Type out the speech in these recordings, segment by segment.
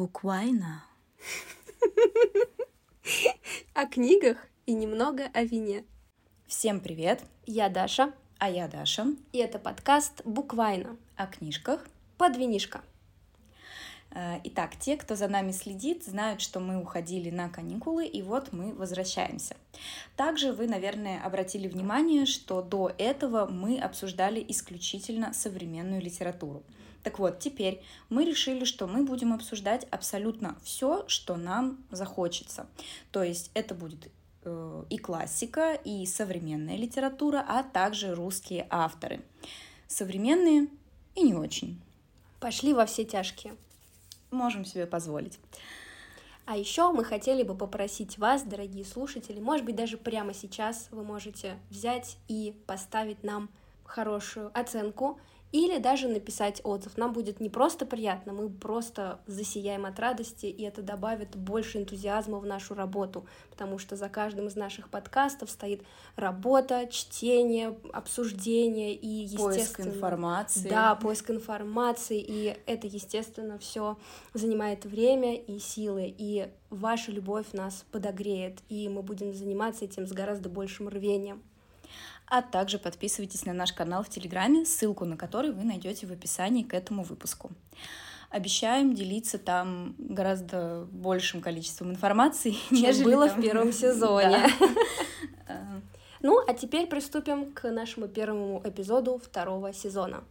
Буквально. О книгах и немного о вине. Всем привет! Я Даша, А я Даша. и это подкаст «Буквально» О книжках. под винишко. Э, Итак, те, кто за нами следит, знают, что мы уходили на каникулы, и вот мы возвращаемся. Также вы, наверное, обратили внимание, что до этого мы обсуждали исключительно современную литературу. Так вот, теперь мы решили, что мы будем обсуждать абсолютно все, что нам захочется. То есть это будет э, и классика, и современная литература, а также русские авторы. Современные и не очень. Пошли во все тяжкие. Можем себе позволить. А еще мы хотели бы попросить вас, дорогие слушатели, может быть, даже прямо сейчас вы можете взять и поставить нам хорошую оценку или даже написать отзыв. Нам будет не просто приятно, мы просто засияем от радости, и это добавит больше энтузиазма в нашу работу, потому что за каждым из наших подкастов стоит работа, чтение, обсуждение и, Поиск естественно... информации. Да, поиск информации, и это, естественно, все занимает время и силы, и ваша любовь нас подогреет, и мы будем заниматься этим с гораздо большим рвением. А также подписывайтесь на наш канал в Телеграме, ссылку на который вы найдете в описании к этому выпуску. Обещаем делиться там гораздо большим количеством информации, Чем было там- в первом сезоне. Ну, а теперь приступим к нашему первому эпизоду второго сезона.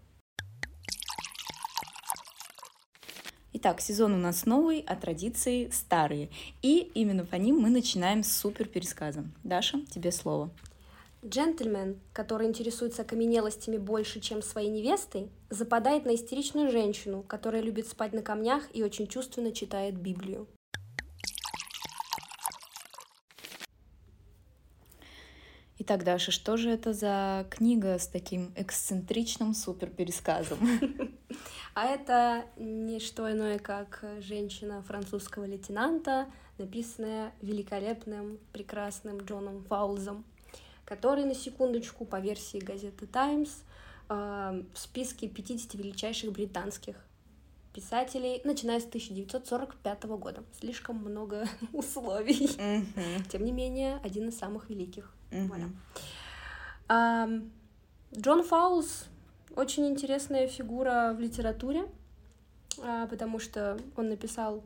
Итак, сезон у нас новый, а традиции старые. И именно по ним мы начинаем с супер пересказом. Даша, тебе слово. Джентльмен, который интересуется окаменелостями больше, чем своей невестой, западает на истеричную женщину, которая любит спать на камнях и очень чувственно читает Библию. Итак, Даша, что же это за книга с таким эксцентричным супер пересказом? А это не что иное, как женщина французского лейтенанта, написанная великолепным, прекрасным Джоном Фаулзом, который, на секундочку, по версии газеты «Таймс», э, в списке 50 величайших британских писателей, начиная с 1945 года. Слишком много условий. Тем не менее, один из самых великих. Voilà. Ам, Джон Фаулс очень интересная фигура в литературе, а, потому что он написал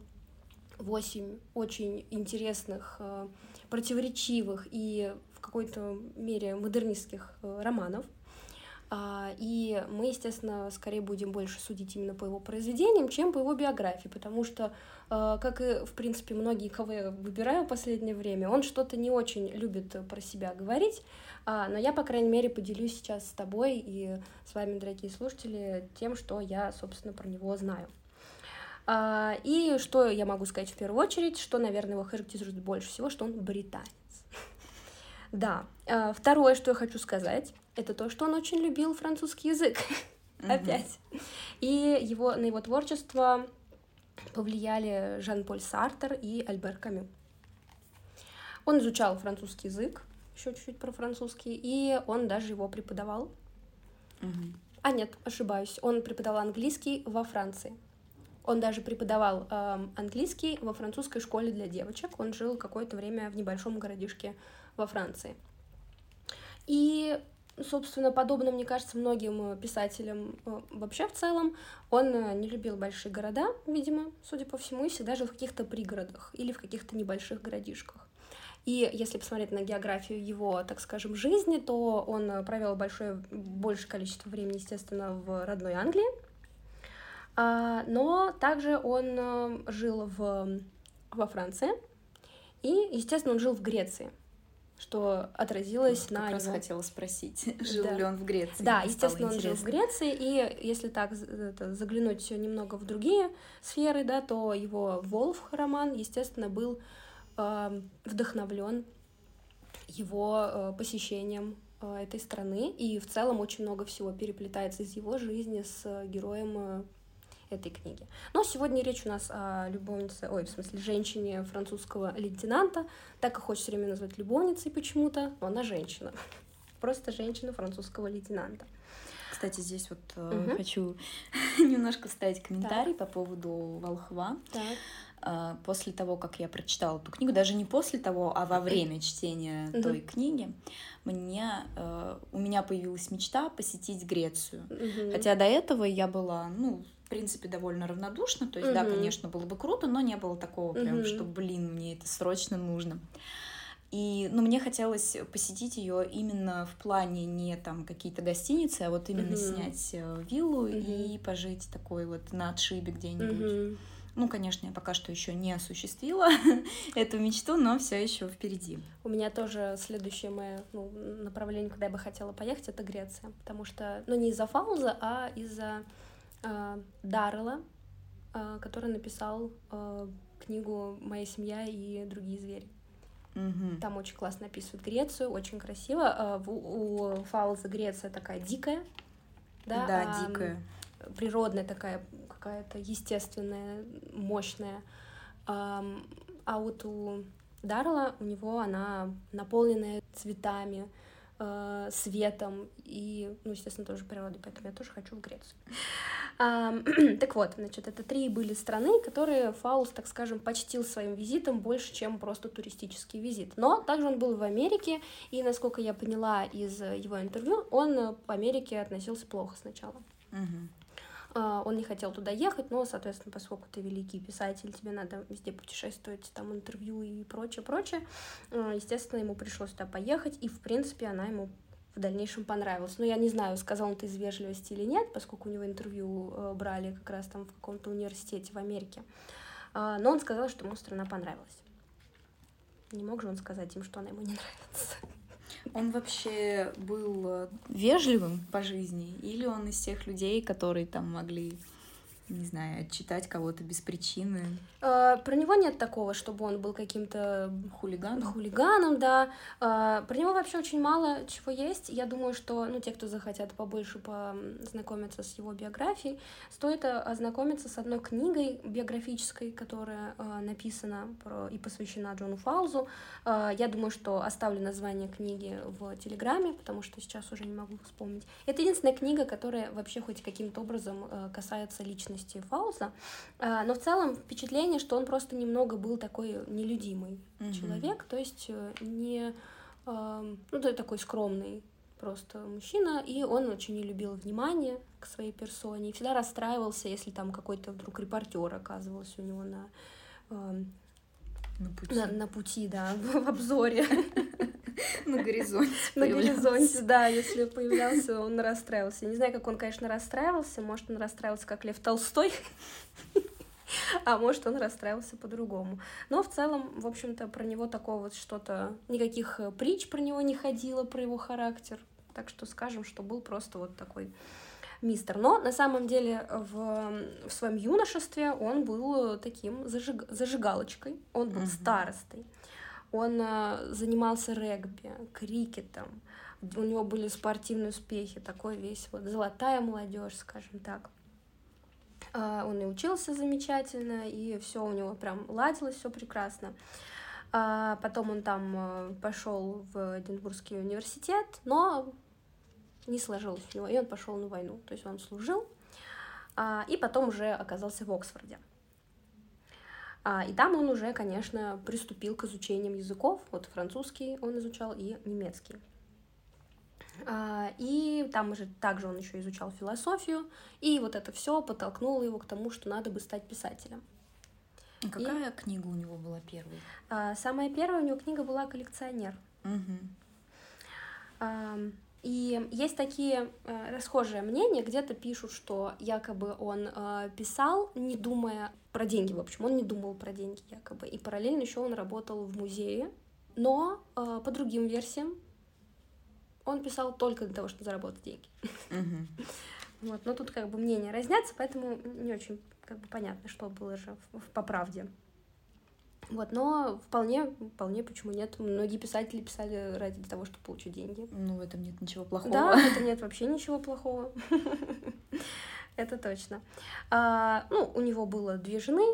восемь очень интересных, а, противоречивых и какой-то мере модернистских а, романов. А, И мы, естественно, скорее будем больше судить именно по его произведениям, чем по его биографии, потому что, а, как и, в принципе, многие, кого я выбираю в последнее время, он что-то не очень любит про себя говорить, а, но я, по крайней мере, поделюсь сейчас с тобой и с вами, дорогие слушатели, тем, что я, собственно, про него знаю. А, И что я могу сказать в первую очередь, что, наверное, его характеризует больше всего, что он британец. Да. А, Второе, что я хочу сказать, это то, что он очень любил французский язык. Опять. И его, на его творчество повлияли Жан-Поль Сартер и Альбер Камю. Он изучал французский язык, еще чуть-чуть про французский, и он даже его преподавал. Мгм. А нет, ошибаюсь, он преподавал английский во Франции. Он даже преподавал эм, английский во французской школе для девочек. Он жил какое-то время в небольшом городишке во Франции. И, собственно, подобно, мне кажется, многим э, писателям э, вообще в целом, он э, не любил большие города, видимо, судя по всему, и всегда жил в каких-то пригородах или в каких-то небольших городишках. И если посмотреть на географию его, так скажем, жизни, то он провел большое, большее количество времени, естественно, в родной Англии. А, но также он жил в, во Франции. И, естественно, он жил в Греции, что отразилось Вот на Как раз его... хотела спросить, жил Да. ли он в Греции? Да, естественно, он жил в. Греции, и если так это, заглянуть немного в другие сферы, да, то его Волф роман, естественно, был вдохновлен его э, посещением э, этой страны, и в целом очень много всего переплетается из его жизни с э, героем э, этой книги. Но сегодня речь у нас о любовнице, ой, в смысле, женщине французского лейтенанта, так и хочется время назвать любовницей почему-то, но она женщина. Просто женщина французского лейтенанта. Кстати, здесь вот угу. хочу немножко вставить комментарий так. по поводу Волхва. Так. А, после того, как я прочитала эту книгу, даже не после того, а во время чтения угу. той книги, мне э, у меня появилась мечта посетить Грецию. Угу. Хотя до этого я была, ну, принципе, довольно равнодушна. То есть, угу. да, конечно, было бы круто, но не было такого прям, угу. что, блин, мне это срочно нужно. И, ну, мне хотелось посетить ее именно в плане не там какие-то гостиницы, а вот именно mm снять э, виллу mm и пожить такой вот на отшибе где-нибудь. mm ну, конечно, я пока что еще не осуществила эту мечту, но все еще впереди. У меня тоже следующее мое ну, направление, куда я бы хотела поехать, это Греция. Потому что, ну, не из-за Фауза, а из-за Даррелла, э, который написал э, книгу Моя семья и другие звери. Угу. Там очень классно описывают Грецию, очень красиво. Э, у, у Фауза Греция такая дикая. Да, да а, дикая. Природная такая какая-то естественная, мощная. А вот у Дарла у него она наполненная цветами, э, светом и, ну, естественно, тоже природой, поэтому я тоже хочу в Грецию. Так вот, значит, это три были страны, которые Фаус, так скажем, почтил своим визитом больше, чем просто туристический визит. Но также он был в Америке, и, насколько я поняла из его интервью, он к Америке относился плохо сначала. Угу. А, он не хотел туда ехать, но, соответственно, поскольку ты великий писатель, тебе надо везде путешествовать, там интервью и прочее, прочее, а, естественно, ему пришлось туда поехать, и, в принципе, она ему в дальнейшем понравилась. Но я не знаю, сказал он это из вежливости или нет, поскольку у него интервью э, брали как раз там в каком-то университете в Америке. А, но он сказал, что ему страна понравилась. Не мог же он сказать им, что она ему не нравится. Он вообще был э, вежливым? по жизни, или он из тех людей, которые там могли не знаю, отчитать кого-то без причины. А, про него нет такого, чтобы он был каким-то хулиганом. Хулиганом, да. А, про него вообще очень мало чего есть. Я думаю, что, ну, те, кто захотят побольше познакомиться с его биографией, стоит э, ознакомиться с одной книгой биографической, которая а, написана про, и посвящена Джону Фаузу. А, я думаю, что оставлю название книги в Телеграме, потому что сейчас уже не могу вспомнить. Это единственная книга, которая вообще хоть каким-то образом касается личности личности Фауса, а, но в целом впечатление, что он просто немного был такой нелюдимый mm-hmm. человек, то есть э, не, ну, да, такой скромный просто мужчина, и он очень не любил внимание к своей персоне, и всегда расстраивался, если там какой-то вдруг репортер оказывался у него на на пути. На, на пути, да, в обзоре. На горизонте. На горизонте, да, если появлялся, он расстраивался. Не знаю, как он, конечно, расстраивался. Может, он расстраивался, как Лев Толстой. А может, он расстраивался по-другому. Но в целом, в общем-то, про него такого вот что-то... Никаких э, притч про него не ходило, про его характер. Так что скажем, что был просто вот такой мистер. Но на самом деле в, в своем юношестве он был таким зажиг, зажигалочкой, он был uh-huh. старостой, он а, занимался регби, крикетом, у него были спортивные успехи, такой весь вот золотая молодежь, скажем так. А, он и учился замечательно, и все у него прям ладилось, все прекрасно. А потом он там пошел в Эдинбургский университет, но не сложилось у него, и он пошел на войну. То есть он служил, а, и потом уже оказался в Оксфорде. А, и там он уже, конечно, приступил к изучениям языков. Вот французский он изучал и немецкий. А, и там уже также он еще изучал философию, и вот это все подтолкнуло его к тому, что надо бы стать писателем. А какая и... книга у него была первой? Самая первая у него книга была «Коллекционер». Угу. И есть такие э, расхожие мнения, где-то пишут, что якобы он э, писал, не думая про деньги, в общем, он не думал про деньги якобы. И параллельно еще он работал в музее, но э, по другим версиям он писал только для того, чтобы заработать деньги. Вот, но тут как бы мнения разнятся, поэтому не очень как бы понятно, что было же в, в, по правде. Вот, но вполне, вполне, почему нет. Многие писатели писали ради того, чтобы получить деньги. Ну, в этом нет ничего плохого. Да, в этом нет вообще ничего плохого. Это точно. А, ну, у него было две жены.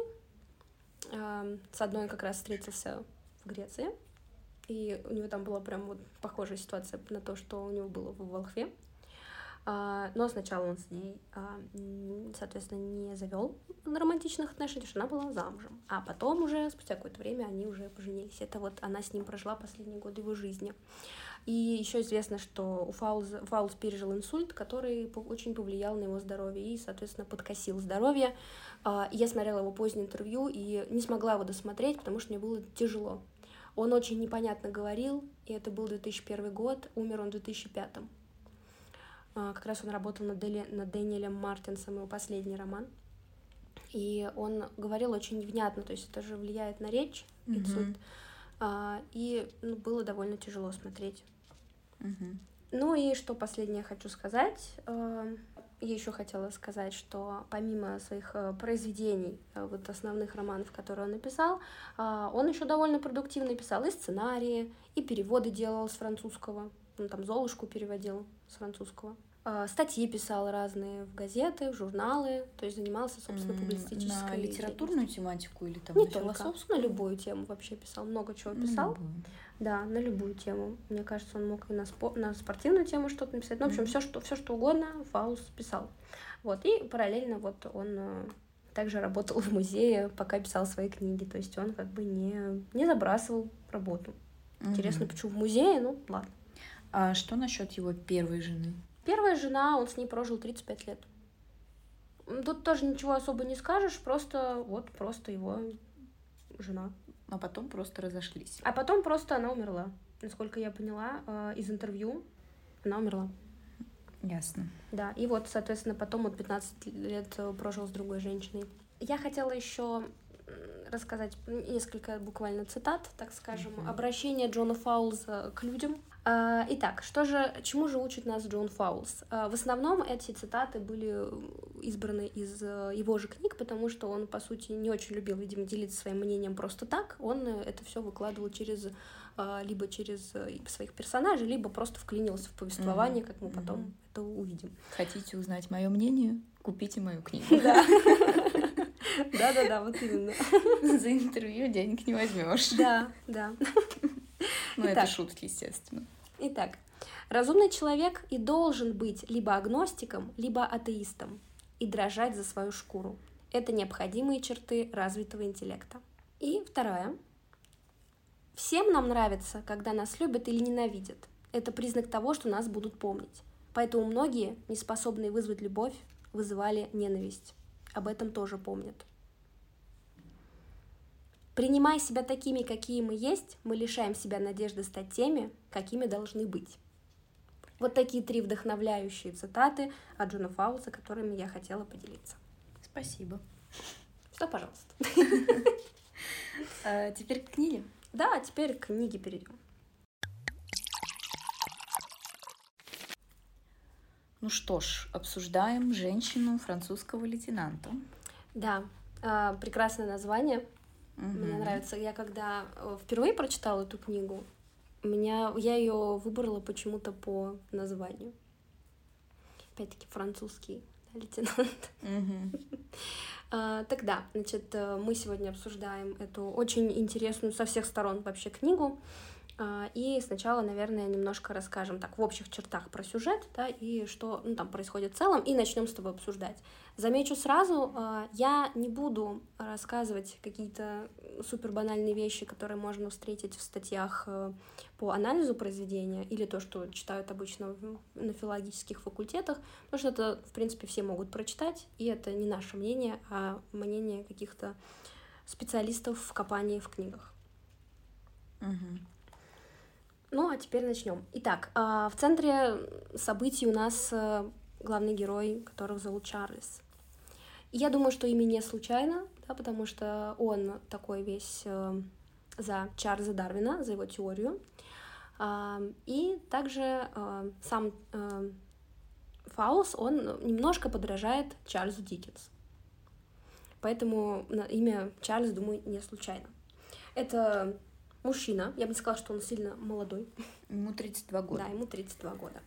А, с одной как раз встретился в Греции. И у него там была прям вот похожая ситуация на то, что у него было в Волхве. А, но сначала он с ней, а, соответственно, не завел романтичных отношений, потому что она была замужем. А потом уже, спустя какое-то время, они уже поженились. Это вот она с ним прожила последние годы его жизни. И еще известно, что у Фаулз, Фаулз пережил инсульт, который очень повлиял на его здоровье и, соответственно, подкосил здоровье. А, я смотрела его позднее интервью и не смогла его досмотреть, потому что мне было тяжело. Он очень непонятно говорил, и это был 2001 год, умер он в 2005. А, как раз он работал над, Дели, над Дэниелем Мартинсом, его последний роман. И он говорил очень невнятно, то есть это же влияет на речь, mm-hmm. инсульт. А, и ну, было довольно тяжело смотреть. Mm-hmm. Ну и что последнее хочу сказать. А, я еще хотела сказать, что помимо своих э, произведений, э, вот основных романов, которые он написал, а, он еще довольно продуктивно писал и сценарии, и переводы делал с французского. Он там Золушку переводил с французского. А, статьи писал разные в газеты, в журналы, то есть занимался, собственно, публицистической... На литературную тематику или там Не на только, философскую? на любую тему вообще писал, много чего писал. Mm-hmm. Да, на любую тему. Мне кажется, он мог и на, спо... на спортивную тему что-то написать. Ну, в общем, mm-hmm. все, что, все, что угодно, Фаус писал. Вот, и параллельно вот он э, также работал в музее, пока писал свои книги. То есть он как бы не, не забрасывал работу. Mm-hmm. Интересно, почему в музее? Ну, ладно. А что насчет его первой жены? Первая жена, он с ней прожил 35 лет. Тут тоже ничего особо не скажешь, просто вот просто его жена. А потом просто разошлись. А потом просто она умерла. Насколько я поняла э, из интервью, она умерла. Ясно. Да, и вот, соответственно, потом он 15 лет э, прожил с другой женщиной. Я хотела еще рассказать несколько буквально цитат, так скажем, mm-hmm. обращение Джона Фаулза к людям, итак, что же, чему же учит нас Джон Фаулс? А, в основном эти цитаты были избраны из э, его же книг, потому что он, по сути, не очень любил, видимо, делиться своим мнением просто так. Он э, это все выкладывал через а, либо через э, своих персонажей, либо просто вклинился в повествование, mm-hmm. как мы потом mm-hmm. это увидим. Хотите узнать мое мнение? Купите мою книгу. Да. Да-да-да, вот именно. За интервью денег не возьмешь. Да, да. Ну, это шутки, естественно. Итак, разумный человек и должен быть либо агностиком, либо атеистом и дрожать за свою шкуру. Это необходимые черты развитого интеллекта. И вторая. Всем нам нравится, когда нас любят или ненавидят. Это признак того, что нас будут помнить. Поэтому многие, не способные вызвать любовь, вызывали ненависть. Об этом тоже помнят. Принимая себя такими, какие мы есть, мы лишаем себя надежды стать теми, какими должны быть. Вот такие три вдохновляющие цитаты от Джона Фаулса, которыми я хотела поделиться. Спасибо. Что, пожалуйста. А, теперь к книге. Да, теперь к книге перейдем. Ну что ж, обсуждаем женщину французского лейтенанта. Да, а, прекрасное название. Угу. Мне нравится. Я когда э, впервые прочитала эту книгу, меня, я ее выбрала почему-то по названию. Опять-таки французский лейтенант. Угу. а, тогда, значит, э, мы сегодня обсуждаем эту очень интересную со всех сторон вообще книгу. А, и сначала, наверное, немножко расскажем так в общих чертах про сюжет, да, и что ну, там происходит в целом, и начнем с тобой обсуждать. Замечу сразу, а, я не буду рассказывать какие-то супер банальные вещи, которые можно встретить в статьях э, по анализу произведения, или то, что читают обычно на филологических факультетах, потому что это, в принципе, все могут прочитать, и это не наше мнение, а мнение каких-то специалистов в копании в книгах. Угу. Ну, а теперь начнем. Итак, а, в центре событий у нас э, главный герой, которого зовут Чарльз. я думаю, что имя не случайно, да, потому что он такой весь э, за Чарльза Дарвина, за его теорию. А, и также э, сам Фаус, он немножко подражает Чарльзу Диккенс. Поэтому имя Чарльз, думаю, не случайно. Это мужчина. Я бы не сказала, что он сильно молодой. Ему 32 года. Да, ему 32 года.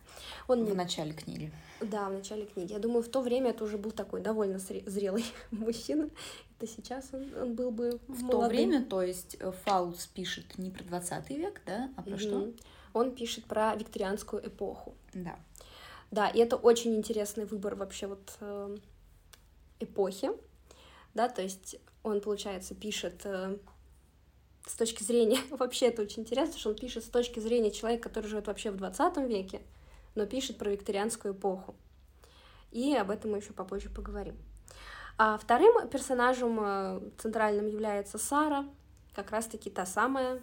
Он в начале книги. Да, в начале книги. Я думаю, в то время это уже был такой довольно зрелый мужчина. Это сейчас он, он был бы В молодым. то время, то есть э, Фаулс пишет не про 20 век, да, а про mm-hmm. что? Он пишет про викторианскую эпоху. Да. Да, и это очень интересный выбор вообще вот э, эпохи, да, то есть он, получается, пишет э, с точки зрения, вообще это очень интересно, что он пишет с точки зрения человека, который живет вообще в 20 веке, но пишет про викторианскую эпоху. И об этом мы еще попозже поговорим. А вторым персонажем э, центральным является Сара, как раз-таки та самая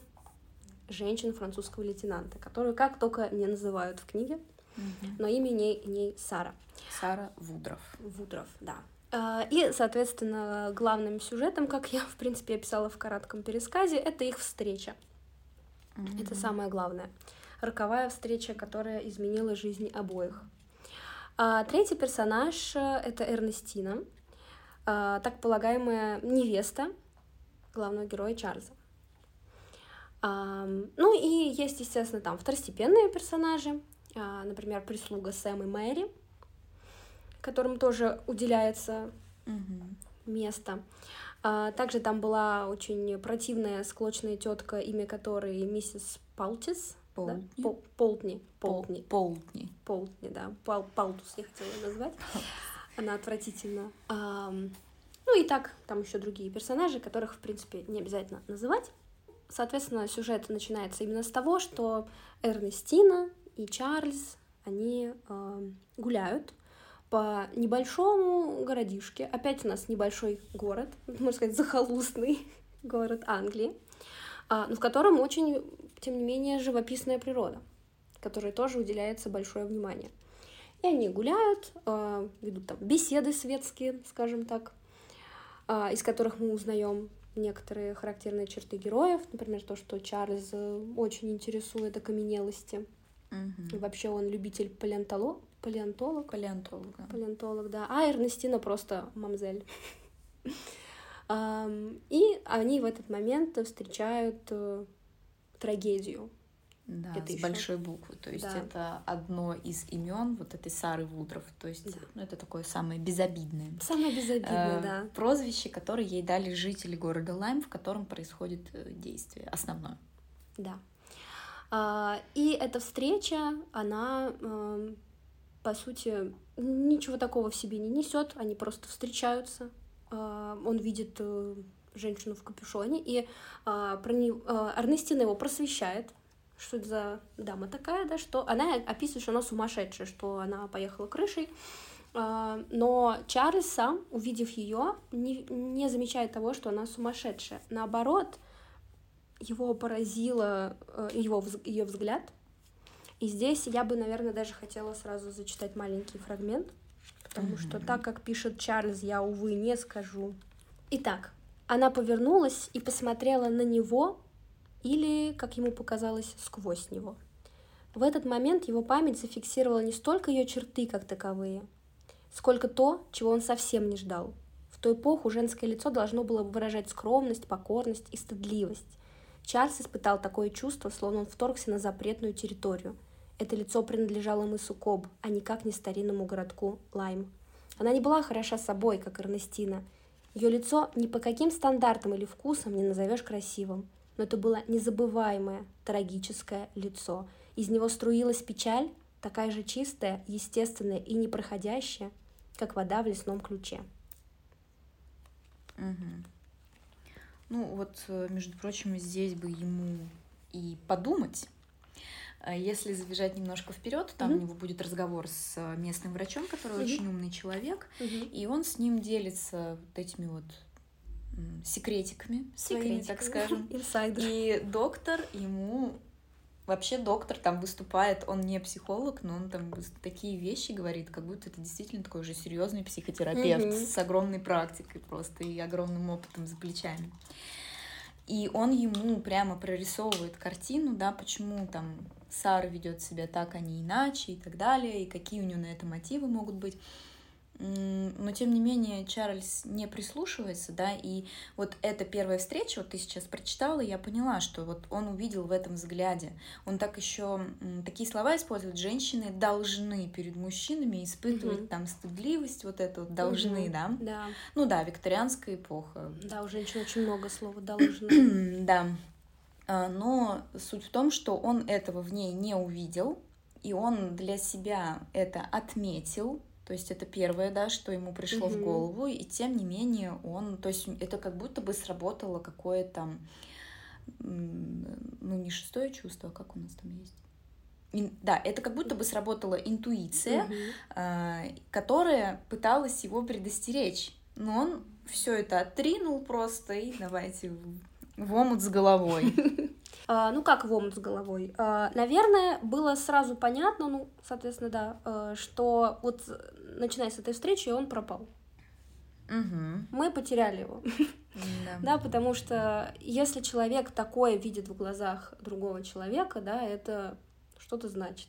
женщина французского лейтенанта, которую как только не называют в книге, угу. но имя ней, ней Сара. Сара Вудров. Вудров, да. А, и, соответственно, главным сюжетом, как я, в принципе, описала в коротком пересказе, это их встреча. Mm-hmm. Это самое главное. Роковая встреча, которая изменила жизнь обоих. А третий персонаж э, — это Эрнестина, а, так полагаемая невеста главного героя Чарльза. Ну и есть, естественно, там второстепенные персонажи, а, например, прислуга Сэм и Мэри — которым тоже уделяется угу. место. А, также там была очень противная, склочная тетка, имя которой миссис Палтис. Полтни. Да? Пол, Полтни. Полтни. Полтни. Полтни, да. Пал, Палтус я хотела ее назвать. Она отвратительна. А, ну и так, там еще другие персонажи, которых, в принципе, не обязательно называть. Соответственно, сюжет начинается именно с того, что Эрнестина и Чарльз, они э, гуляют по небольшому городишке. Опять у нас небольшой город, можно сказать, захолустный город Англии, а, но в котором очень, тем не менее, живописная природа, которой тоже уделяется большое внимание. И они гуляют, а, ведут там беседы светские, скажем так, а, из которых мы узнаем некоторые характерные черты героев, например, то, что Чарльз э, очень интересует окаменелости. Угу. Вообще он любитель палеонтолог, Палеонтолог? Палеонтолог, да. Палеонтолог, да. А Эрнестина просто мамзель. И они в этот момент встречают э, трагедию. Да, это с еще... большой буквы. То есть да. это одно из имен вот этой Сары Вудров. То есть да. ну, это такое самое безобидное. Самое безобидное, э, да. Прозвище, которое ей дали жители города Лайм, в котором происходит э, действие основное. Да. А, и эта встреча, она э, по сути, ничего такого в себе не несет, они просто встречаются. А, он видит э, женщину в капюшоне, и а, про не... А, Эрнестина его просвещает, что это за дама такая, да, что она описывает, что она сумасшедшая, что она поехала крышей, но Чарльз сам, увидев ее, не, не замечает того, что она сумасшедшая. Наоборот, его поразило э, его, ее взгляд, и здесь я бы, наверное, даже хотела сразу зачитать маленький фрагмент, потому mm-hmm. что так, как пишет Чарльз, я, увы, не скажу. Итак, она повернулась и посмотрела на него или, как ему показалось, сквозь него. В этот момент его память зафиксировала не столько ее черты как таковые, сколько то, чего он совсем не ждал. В ту эпоху женское лицо должно было выражать скромность, покорность и стыдливость. Чарльз испытал такое чувство, словно он вторгся на запретную территорию – это лицо принадлежало мысу Коб, а никак не старинному городку Лайм. Она не была хороша собой, как Эрнестина. Ее лицо ни по каким стандартам или вкусам не назовешь красивым, но это было незабываемое, трагическое лицо. Из него струилась печаль, такая же чистая, естественная и непроходящая, как вода в лесном ключе. Угу. Ну вот, э, между прочим, здесь бы ему и подумать, если забежать немножко вперед, там mm-hmm. у него будет разговор с э, местным врачом, который mm-hmm. очень умный человек, mm-hmm. и он с ним делится вот этими вот секретиками, своими, так скажем. И доктор ему Вообще доктор там выступает, он не психолог, но он там такие вещи говорит, как будто это действительно такой уже серьезный психотерапевт mm-hmm. с огромной практикой просто и огромным опытом за плечами. И он ему прямо прорисовывает картину, да, почему там Сара ведет себя так, а не иначе и так далее, и какие у нее на это мотивы могут быть. Но, тем не менее, Чарльз не прислушивается, да, и вот эта первая встреча, вот ты сейчас прочитала, я поняла, что вот он увидел в этом взгляде. Он так еще такие слова использует, женщины должны перед мужчинами испытывать угу. там стыдливость, вот это вот должны, угу. да? Да. Ну да, викторианская эпоха. Да, у женщин очень много слова должны. да. А, но суть в том, что он этого в ней не увидел, и он для себя это отметил, то есть это первое, да, что ему пришло mm-hmm. в голову, и тем не менее он, то есть это как будто бы сработало какое-то, ну не шестое чувство, а как у нас там есть? Да, это как будто бы сработала интуиция, э, которая пыталась его предостеречь, но он все это отринул просто и давайте в омут с головой. А, ну как в омут с головой? А, наверное, было сразу понятно, ну, соответственно, да, э, что вот начиная с этой встречи он пропал. Угу. Мы потеряли его. Да. да, потому что если человек такое видит в глазах другого человека, да, это что-то значит.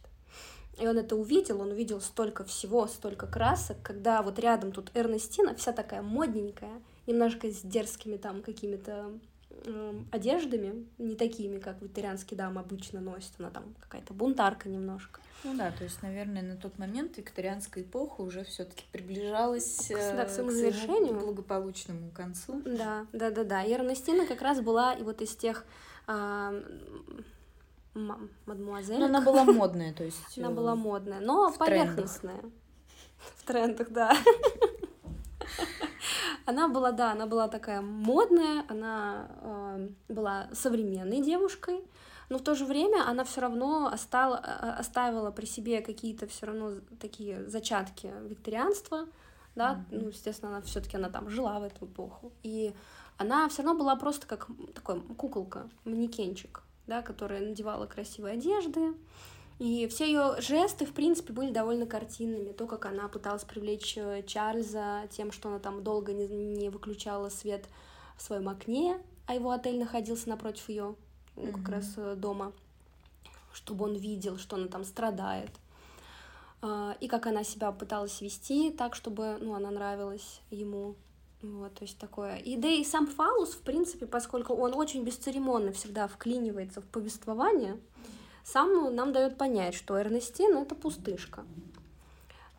И он это увидел, он увидел столько всего, столько красок, когда вот рядом тут Эрнестина, вся такая модненькая, немножко с дерзкими там какими-то э, одеждами, не такими, как викторианские дамы обычно носят, она там какая-то бунтарка немножко. Ну да, то есть, наверное, на тот момент викторианская эпоха уже все-таки приближалась к, да, к своему завершению, благополучному концу. Да, да, да, да. И Эрнестина как раз была и вот из тех а, мадмуазель. Но она была модная, то есть. Она была модная, но поверхностная. В трендах, да. Она была, да, она была такая модная, она э, была современной девушкой, но в то же время она все равно остала, оставила при себе какие-то все равно такие зачатки викторианства, да, mm-hmm. ну, естественно, она все-таки она там жила в эту эпоху. И она все равно была просто как такой куколка, манекенчик, да, которая надевала красивые одежды. И все ее жесты, в принципе, были довольно картинными. То, как она пыталась привлечь э, Чарльза тем, что она там долго не, не выключала свет в своем окне, а его отель находился напротив ее mm-hmm. как раз э, дома, чтобы он видел, что она там страдает. А, и как она себя пыталась вести так, чтобы ну, она нравилась ему. Вот, то есть такое. И да и сам Фалус, в принципе, поскольку он очень бесцеремонно всегда вклинивается в повествование, сам нам дает понять, что Эрнестин — это пустышка.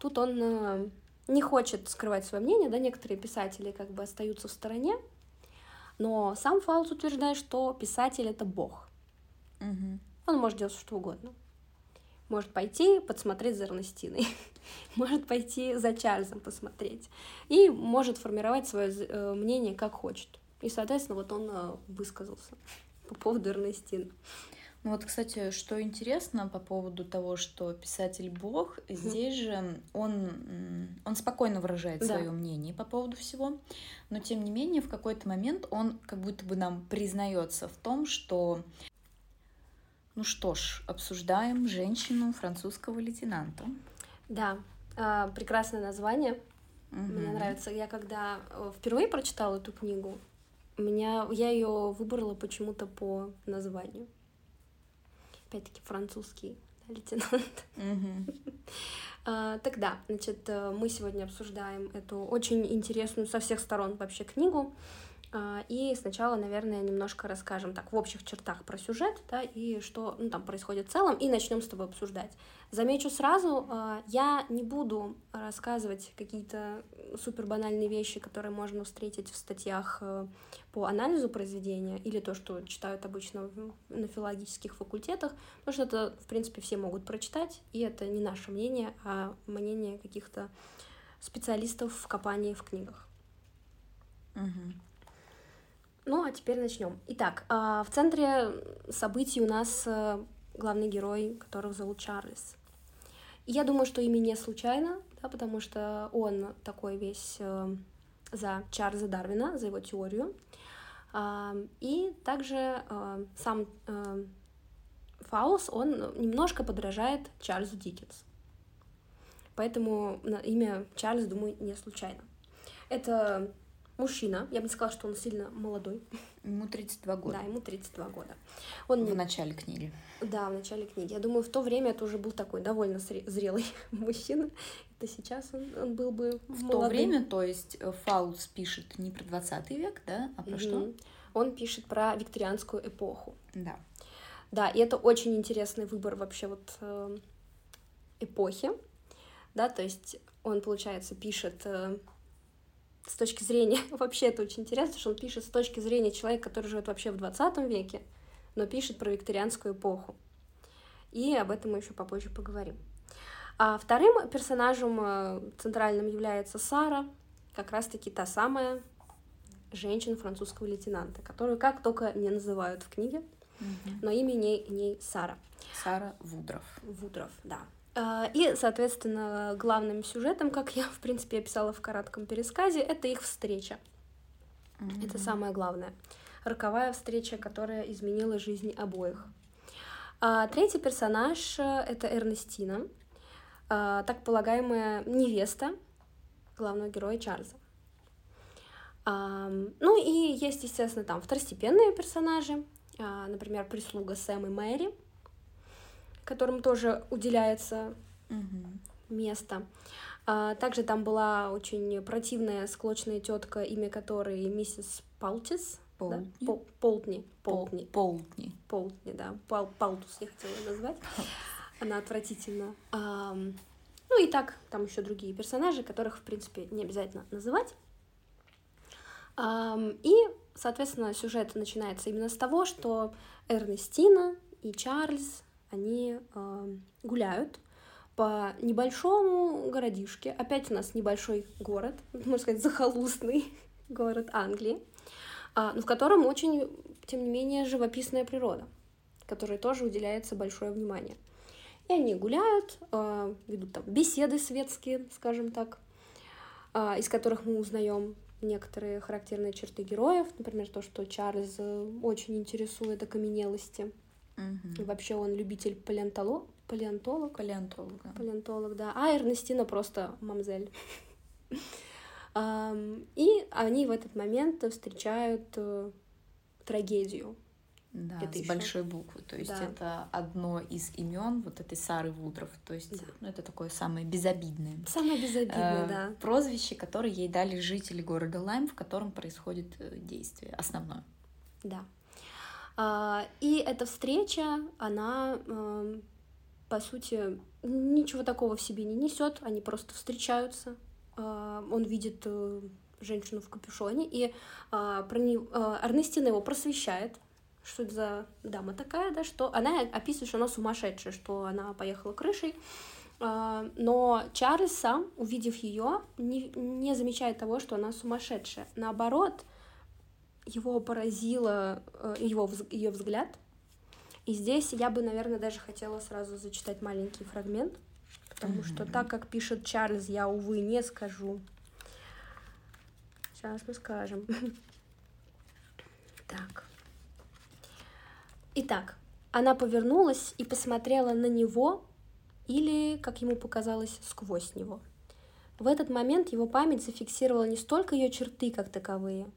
Тут он э, не хочет скрывать свое мнение, да, некоторые писатели как бы остаются в стороне, но сам Фаус утверждает, что писатель — это бог. Угу. Он может делать что угодно. Может пойти подсмотреть за Эрнестиной, может пойти за Чарльзом посмотреть, и может формировать свое э, мнение как хочет. И, соответственно, вот он э, высказался по поводу Эрнестины. Ну вот, кстати, что интересно по поводу того, что писатель Бог, здесь же он, он спокойно выражает да. свое мнение по поводу всего, но тем не менее в какой-то момент он как будто бы нам признается в том, что ну что ж, обсуждаем женщину французского лейтенанта. Да, а, прекрасное название. Угу. Мне нравится. Я когда э, впервые прочитала эту книгу, меня, я ее выбрала почему-то по названию опять-таки французский лейтенант. А, тогда, значит, э, мы сегодня обсуждаем эту очень интересную со всех сторон вообще книгу. А, и сначала, наверное, немножко расскажем так в общих чертах про сюжет, да, и что ну, там происходит в целом, и начнем с тобой обсуждать. Замечу сразу, а, я не буду рассказывать какие-то супер банальные вещи, которые можно встретить в статьях э, по анализу произведения, или то, что читают обычно на филологических факультетах, потому что это, в принципе, все могут прочитать, и это не наше мнение, а мнение каких-то специалистов в копании в книгах. Угу. Ну, а теперь начнем. Итак, а, в центре событий у нас э, главный герой, которого зовут Чарльз. я думаю, что имя не случайно, да, потому что он такой весь э, за Чарльза Дарвина, за его теорию. А, и также э, сам Фаус, он немножко подражает Чарльзу Диккенс. Поэтому имя Чарльз, думаю, не случайно. Это мужчина. Я бы не сказала, что он сильно молодой. Ему 32 года. Да, ему 32 года. Он... В начале книги. Да, в начале книги. Я думаю, в то время это уже был такой довольно зрелый мужчина. Это сейчас он, он был бы В молодым. то время, то есть э, Фаулс пишет не про 20 век, да, а про mm-hmm. что? Он пишет про викторианскую эпоху. Да. Да, и это очень интересный выбор вообще вот э, эпохи, да, то есть он, получается, пишет э, с точки зрения, вообще это очень интересно, что он пишет с точки зрения человека, который живет вообще в 20 веке, но пишет про викторианскую эпоху. И об этом мы еще попозже поговорим. А вторым персонажем э, центральным является Сара, как раз-таки та самая женщина французского лейтенанта, которую как только не называют в книге, но имя ней, ней Сара. Сара Вудров. Вудров, да. А, и, соответственно, главным сюжетом, как я, в принципе, описала в коротком пересказе, это их встреча. Mm-hmm. Это самое главное. Роковая встреча, которая изменила жизнь обоих. А третий персонаж э, — это Эрнестина, а, так полагаемая невеста главного героя Чарльза. Ну и есть, естественно, там второстепенные персонажи, а, например, прислуга Сэм и Мэри, которым тоже уделяется угу. место. А, также там была очень противная, склочная тетка, имя которой миссис Палтис. Полтни. Да? Пол, Полтни. Полтни. Полтни. Полтни, да. Пал, Палтус я хотела назвать. Она отвратительна. А, ну и так, там еще другие персонажи, которых, в принципе, не обязательно называть. А, и, соответственно, сюжет начинается именно с того, что Эрнестина и Чарльз они э, гуляют по небольшому городишке. Опять у нас небольшой город, можно сказать, захолустный город Англии, э, но в котором очень, тем не менее, живописная природа, которой тоже уделяется большое внимание. И они гуляют, э, ведут там беседы светские, скажем так, э, из которых мы узнаем некоторые характерные черты героев, например, то, что Чарльз очень интересует окаменелости, Угу. Вообще он любитель палеонтолог, палеонтолог. Палеонтолог, да. Палеонтолог, да. А Эрнестина просто мамзель. И они в этот момент встречают э, трагедию. Да, это с еще... большой буквы. То есть да. это одно из имен вот этой Сары Вудров. То есть да. ну, это такое самое безобидное. Самое безобидное, э, да. Прозвище, которое ей дали жители города Лайм, в котором происходит э, действие основное. Да. А, и эта встреча, она, эм, по сути, ничего такого в себе не несет, они просто встречаются. А, он видит э, женщину в капюшоне, и а, про не... Арнестина его просвещает, что это за дама такая, да, что она описывает, что она сумасшедшая, что она поехала крышей, но Чарльз сам, увидев ее, не, не замечает того, что она сумасшедшая. Наоборот, его поразило э, его, ее взгляд. И здесь я бы, наверное, даже хотела сразу зачитать маленький фрагмент, потому mm-hmm. что так, как пишет Чарльз, я, увы, не скажу. Сейчас мы скажем. так. Итак, она повернулась и посмотрела на него или, как ему показалось, сквозь него. В этот момент его память зафиксировала не столько ее черты как таковые,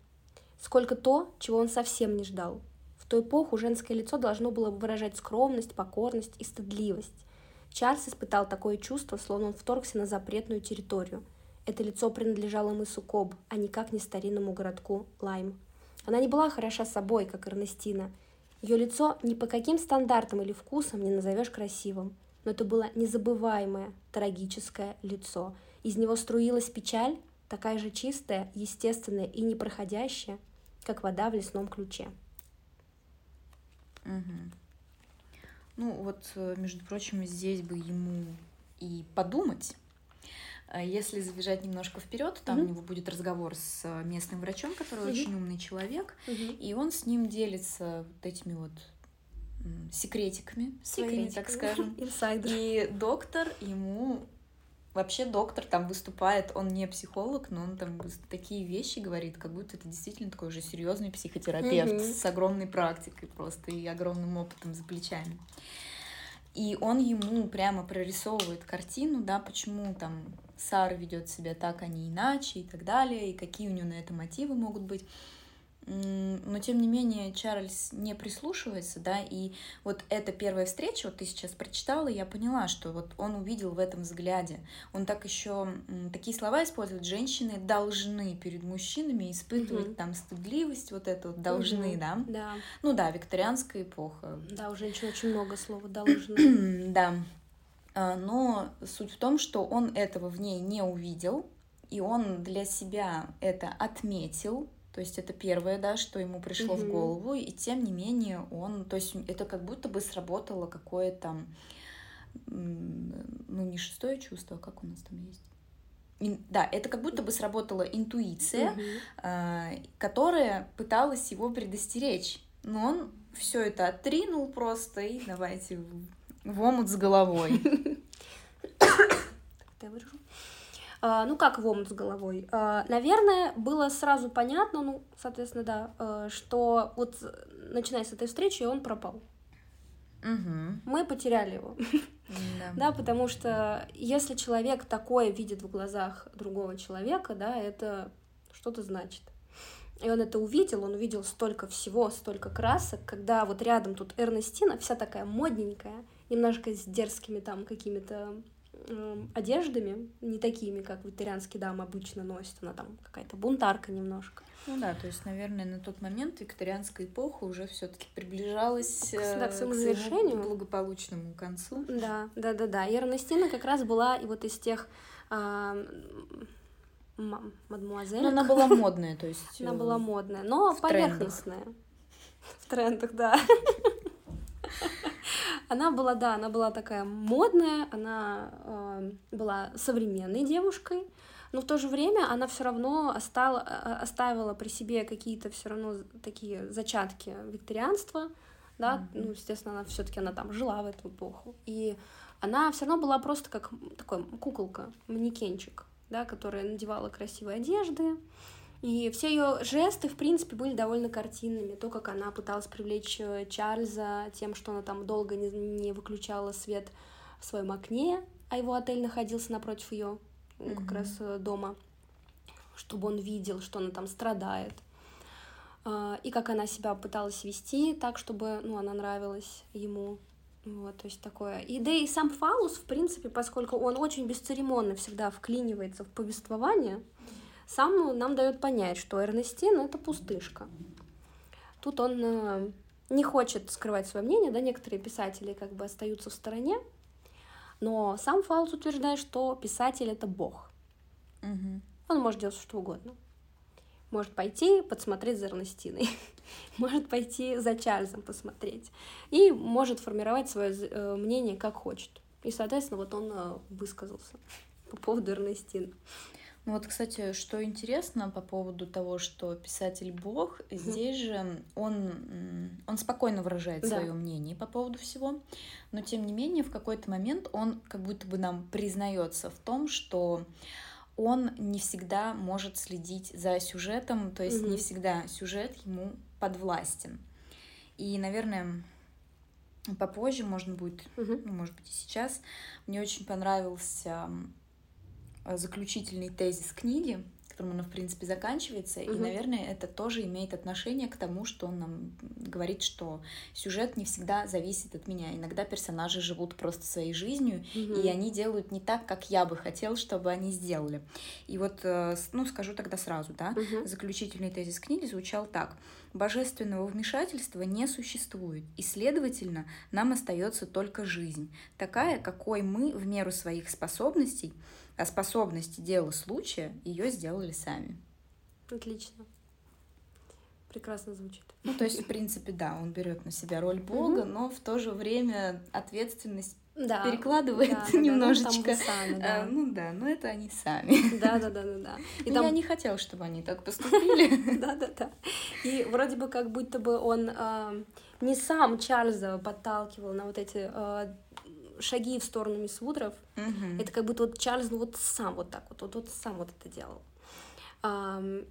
сколько то, чего он совсем не ждал. В ту эпоху женское лицо должно было выражать скромность, покорность и стыдливость. Чарльз испытал такое чувство, словно он вторгся на запретную территорию. Это лицо принадлежало мысу Коб, а никак не старинному городку Лайм. Она не была хороша собой, как Эрнестина. Ее лицо ни по каким стандартам или вкусам не назовешь красивым, но это было незабываемое, трагическое лицо. Из него струилась печаль, такая же чистая, естественная и непроходящая, как вода в лесном ключе. Угу. Ну вот, э, между прочим, здесь бы ему и подумать. Э, если забежать немножко вперед, там mm-hmm. у него будет разговор с э, местным врачом, который mm-hmm. очень умный человек, mm-hmm. и он с ним делится вот этими вот секретиками, секретиками своими, так скажем. Инсайдер. И доктор ему Вообще доктор там выступает, он не психолог, но он там такие вещи говорит, как будто это действительно такой уже серьезный психотерапевт mm-hmm. с огромной практикой просто и огромным опытом за плечами. И он ему прямо прорисовывает картину, да, почему там Сара ведет себя так, а не иначе и так далее, и какие у нее на это мотивы могут быть но тем не менее Чарльз не прислушивается, да, и вот эта первая встреча, вот ты сейчас прочитала, я поняла, что вот он увидел в этом взгляде, он так еще такие слова использует, женщины должны перед мужчинами испытывать угу. там стыдливость, вот это вот должны, угу. да, да, ну да, викторианская эпоха, да, у женщин очень много слова должны, да, а, но суть в том, что он этого в ней не увидел, и он для себя это отметил, То есть это первое, да, что ему пришло в голову, и тем не менее он, то есть это как будто бы сработало какое-то, ну не шестое чувство, а как у нас там есть? да, это как будто бы сработала интуиция, mm которая пыталась его предостеречь, но он все это отринул просто и давайте в омут с головой. А, ну, как в омут с головой? А, наверное, было сразу понятно, ну, соответственно, да, а, что вот начиная с этой встречи он пропал. Угу. Мы потеряли его. Да. да, потому что если человек такое видит в глазах другого человека, да, это что-то значит. И он это увидел, он увидел столько всего, столько красок, когда вот рядом тут Эрнестина, вся такая модненькая, немножко с дерзкими там какими-то э, одеждами, не такими, как викторианские дамы обычно носят, она там какая-то бунтарка немножко. Ну да, то есть, наверное, на тот момент викторианская эпоха уже все-таки приближалась э, да, к своему завершению, благополучному концу. Да, да, да, да. И Эрнестина как раз была и вот из тех а, мадмуазель. Но она была модная, то есть. Она была э, модная, но поверхностная. В трендах, да. Она была, да, она была такая модная, она э, была современной девушкой, но в то же время она все равно остала, а, оставила при себе какие-то все равно такие зачатки викторианства, да, mm-hmm. ну, естественно, она все-таки она там жила в эту эпоху. И она все равно была просто как такой куколка, манекенчик, да, которая надевала красивые одежды. И все ее жесты, в принципе, были довольно картинными. То, как она пыталась привлечь э, Чарльза тем, что она там долго не, не выключала свет в своем окне, а его отель находился напротив ее mm-hmm. как раз э, дома, чтобы он видел, что она там страдает. А, и как она себя пыталась вести так, чтобы ну, она нравилась ему. Вот, то есть такое. И да и сам Фалус, в принципе, поскольку он очень бесцеремонно всегда вклинивается в повествование, сам нам дает понять, что Эрнестин — это пустышка. Тут он э, не хочет скрывать свое мнение, да, некоторые писатели как бы остаются в стороне, но сам Фаулс утверждает, что писатель это Бог. Угу. Он может делать что угодно. Может пойти подсмотреть за Эрнестиной, может пойти за Чарльзом посмотреть, и может формировать свое э, мнение как хочет. И, соответственно, вот он э, высказался по поводу Эрнестины. Ну вот, кстати, что интересно по поводу того, что писатель Бог, здесь же он, он спокойно выражает да. свое мнение по поводу всего, но тем не менее в какой-то момент он как будто бы нам признается в том, что он не всегда может следить за сюжетом, то есть угу. не всегда сюжет ему подвластен. И, наверное, попозже, можно будет, угу. ну, может быть, и сейчас, мне очень понравился заключительный тезис книги, которым она, в принципе, заканчивается. Угу. И, наверное, это тоже имеет отношение к тому, что он нам говорит, что сюжет не всегда зависит от меня. Иногда персонажи живут просто своей жизнью, угу. и они делают не так, как я бы хотел, чтобы они сделали. И вот, э, ну, скажу тогда сразу, да, угу. заключительный тезис книги звучал так. Божественного вмешательства не существует, и, следовательно, нам остается только жизнь, такая, какой мы в меру своих способностей о способности дела случая ее сделали сами. Отлично. Прекрасно звучит. Ну, то есть, в принципе, да, он берет на себя роль Бога, угу. но в то же время ответственность да, перекладывает да, немножечко. Да, ну, сами, да. А, ну да, но это они сами. Да, да, да, да, да. И там... Я не хотела, чтобы они так поступили. Да, да, да. И вроде бы как будто бы он не сам Чарльза подталкивал на вот эти а, шаги в сторону мисс Вудров. Mm-hmm. Это как будто вот Чарльз ну, вот сам вот так вот, вот, вот сам вот это делал.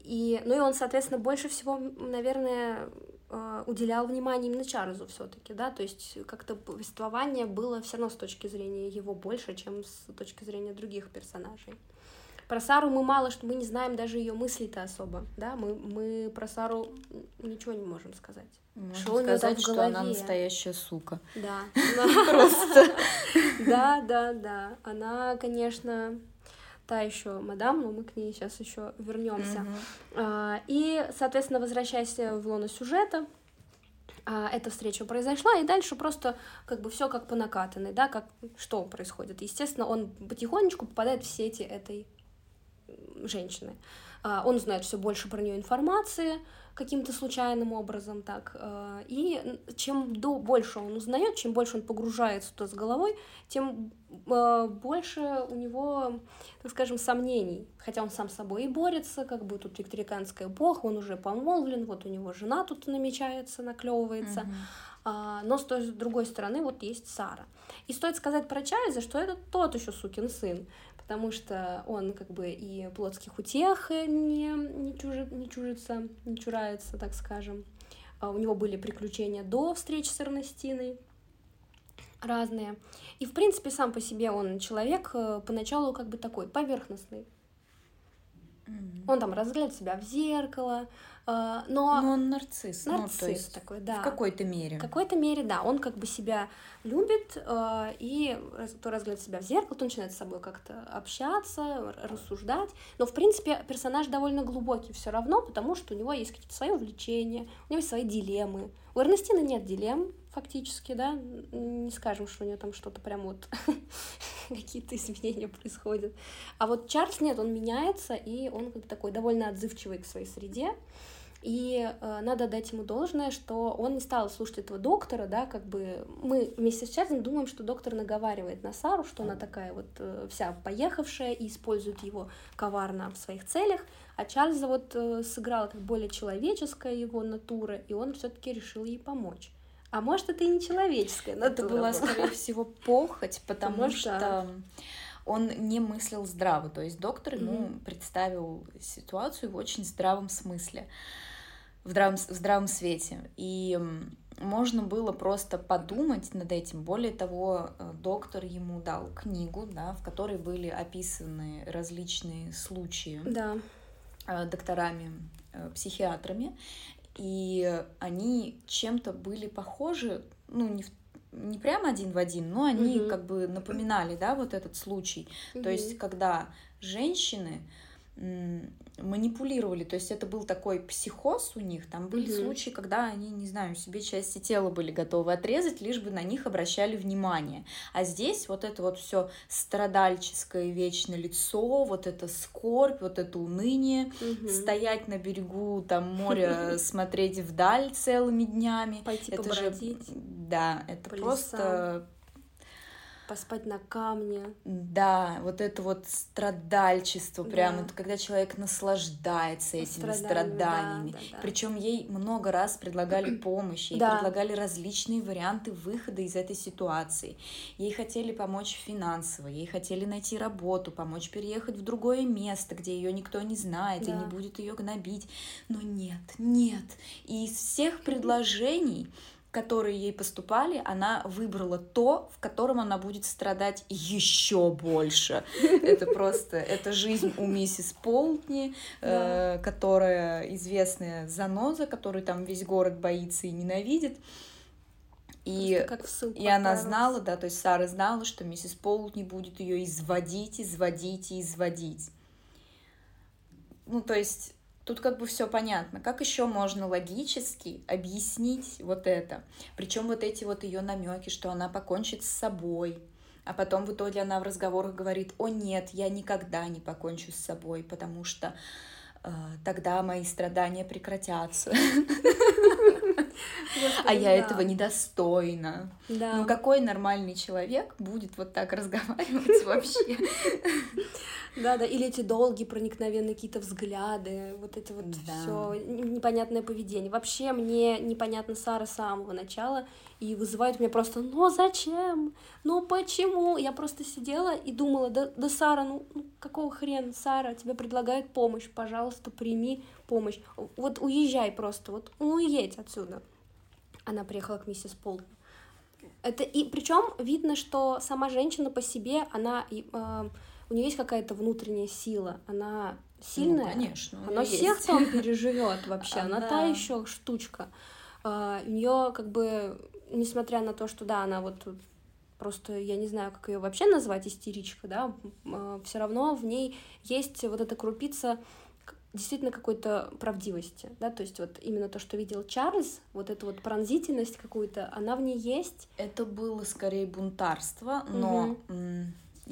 И, ну и он, соответственно, больше всего, наверное, uh, уделял внимание именно Чарльзу все-таки, да, то есть как-то повествование было все равно с точки зрения его больше, чем с точки зрения других персонажей. Про Сару мы мало что, мы не знаем даже ее мысли-то особо, да, мы, мы про Сару ничего не можем сказать. Можно что сказать, что она настоящая сука. Да. Просто. Да, да, да. Она, конечно, та еще мадам, но мы к ней сейчас еще вернемся. А, и, соответственно, возвращаясь в лоно сюжета, а, эта встреча произошла, и дальше просто как бы все как по накатанной, да, как что происходит. Естественно, он потихонечку попадает в сети этой женщины. А, он узнает все больше про нее информации каким-то случайным образом так. А, и чем до, больше он узнает, чем больше он погружается туда с головой, тем а, больше у него, так скажем, сомнений. Хотя он сам с собой и борется, как бы тут викторианская эпоха, он уже помолвлен, вот у него жена тут намечается, наклевывается. Mm-hmm. Но с той с другой стороны вот есть Сара. И стоит сказать про Чарльза, что это тот еще сукин сын потому что он как бы и плотских утех не, не, чужи, не чужится, не чурается, так скажем. А у него были приключения до встречи с Эрнестиной разные. И, в принципе, сам по себе он человек э, поначалу как бы такой поверхностный. Mm-hmm. Он там разглядывает себя в зеркало, но... Но он нарцисс. Нарцисс ну, то есть такой, да. В какой-то мере. В какой-то мере, да. Он как бы себя любит, а, и то разглядывает себя в зеркало, то начинает с собой как-то общаться, рассуждать. Но, в принципе, персонаж довольно глубокий все равно, потому что у него есть какие-то свои увлечения, у него есть свои дилеммы. У Эрнестины нет дилемм, фактически, да, не скажем, что у нее там что-то прям вот какие-то изменения происходят. А вот Чарльз нет, он меняется, и он как такой довольно отзывчивый к своей среде. И э, надо дать ему должное, что он не стал слушать этого доктора, да, как бы мы вместе с Чарльзом думаем, что доктор наговаривает на Сару, что она такая вот э, вся поехавшая и использует его коварно в своих целях, а Чарльза вот э, сыграла как более человеческая его натура, и он все-таки решил ей помочь. А может, это и не человеческая натура. Это была, скорее всего, похоть, потому что он не мыслил здраво. То есть доктор ему представил ситуацию в очень здравом смысле в здравом, в здравом свете. И можно было просто подумать над этим. Более того, э, доктор ему дал книгу, да, в которой были описаны различные случаи да. Э, докторами, э, психиатрами, и они чем-то были похожи, ну, не в не прямо один в один, но они угу. как бы напоминали, да, вот этот случай. Угу. То есть, когда женщины манипулировали, то есть это был такой психоз у них, там были mm-hmm. случаи, когда они, не знаю, себе части тела были готовы отрезать, лишь бы на них обращали внимание. А здесь вот это вот все страдальческое вечно лицо, вот это скорбь, вот это уныние, mm-hmm. стоять на берегу там моря, смотреть вдаль целыми днями. Пойти это побродить. Же, да, это просто поспать на камне. Да, вот это вот страдальчество, да. прям это когда человек наслаждается этими страданиями. Да, да, да. Причем ей много раз предлагали помощь, ей да. предлагали различные варианты выхода из этой ситуации. Ей хотели помочь финансово, ей хотели найти работу, помочь переехать в другое место, где ее никто не знает да. и не будет ее гнобить. Но нет, нет. И из всех предложений которые ей поступали, она выбрала то, в котором она будет страдать еще больше. Это просто, это жизнь у миссис Полтни, э, которая известная заноза, которую там весь город боится и ненавидит. И, и она знала, да, то есть Сара знала, что миссис Полтни будет ее изводить, изводить и изводить. Ну, то есть Тут как бы все понятно. Как еще можно логически объяснить вот это? Причем вот эти вот ее намеки, что она покончит с собой, а потом в итоге она в разговорах говорит: "О нет, я никогда не покончу с собой, потому что э, тогда мои страдания прекратятся". а я да. этого недостойна. Да. Ну какой нормальный человек будет вот так разговаривать вообще? Да, да, или эти долгие проникновенные какие-то взгляды, вот это вот да. все непонятное поведение. Вообще мне непонятно Сара с самого начала и вызывает меня просто, ну зачем? Ну почему? Я просто сидела и думала, да, да Сара, ну, ну какого хрена, Сара, тебе предлагают помощь, пожалуйста, прими помощь. Вот уезжай просто, вот уедь отсюда. Она приехала к миссис Полтон. Это и причем видно, что сама женщина по себе, она э, у нее есть какая-то внутренняя сила, она сильная. Ну, конечно. Она всех есть. там переживет вообще, она та еще штучка. А, у нее как бы, несмотря на то, что да, она вот просто я не знаю, как ее вообще назвать, истеричка, да, а, все равно в ней есть вот эта крупица действительно какой-то правдивости, да, то есть вот именно то, что видел Чарльз, вот эта вот пронзительность какую-то, она в ней есть. Это было скорее бунтарство, но угу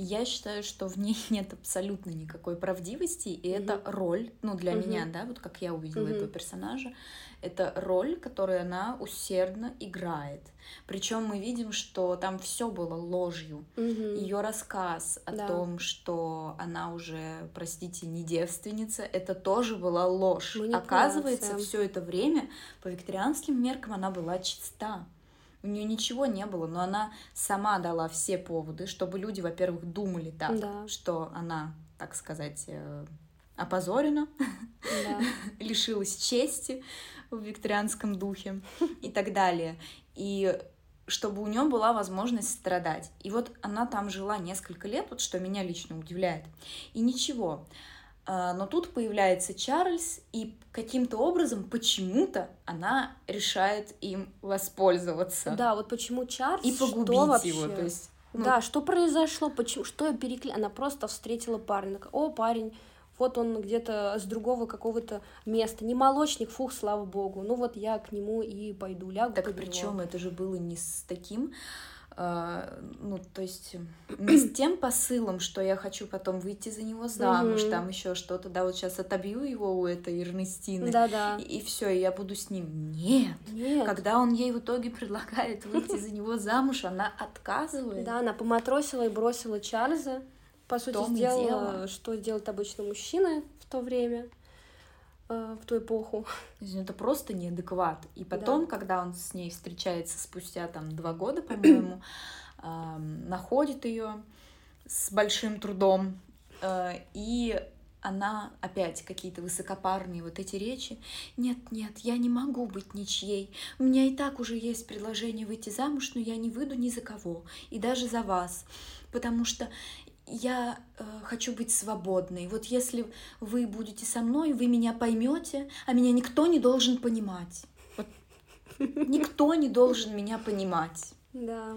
Я считаю, что в ней нет абсолютно никакой правдивости, и mm-hmm. это роль, ну, для mm-hmm. меня, да, вот как я увидела mm-hmm. этого персонажа, это роль, которую она усердно играет. Причем мы видим, что там все было ложью. Mm-hmm. Ее рассказ о да. том, что она уже, простите, не девственница, это тоже была ложь. Оказывается, все это время по викторианским меркам она была чиста. У нее ничего не было, но она сама дала все поводы, чтобы люди, во-первых, думали так, да. что она, так сказать, э, опозорена, да. лишилась чести в викторианском духе и так далее. И чтобы у нее была возможность страдать. И вот она там жила несколько лет, вот что меня лично удивляет. И ничего. А, но тут появляется Чарльз, и каким-то образом, почему-то, она решает им воспользоваться. Да, вот почему Чарльз и погубить что вообще? его. То есть, ну... Да, что произошло, почему, что я перекли... Она просто встретила парня, о, парень, вот он где-то с другого какого-то места, не молочник, фух, слава богу, ну вот я к нему и пойду, лягу Так причем это же было не с таким ну, то есть не с тем посылом, что я хочу потом выйти за него замуж, там еще что-то, да, вот сейчас отобью его у этой Эрнестины, да, да. и, и все, и я буду с ним. Нет. Нет. Когда он ей в итоге предлагает выйти за него замуж, она отказывает. Да, она поматросила и бросила Чарльза. По сути, сделала, что делает обычно мужчина в то время. Э, в ту эпоху. Это просто неадекват. И потом, да. когда он с ней встречается спустя там два года, по-моему, находит ее с большим трудом, э, и она опять какие-то высокопарные вот эти речи. Нет, нет, я не могу быть ничьей. У меня и так уже есть предложение выйти замуж, но я не выйду ни за кого, и даже за вас, потому что я э, хочу быть свободной. Вот если вы будете со мной, вы меня поймете, а меня никто не должен понимать. Вот, никто не должен меня понимать. Да.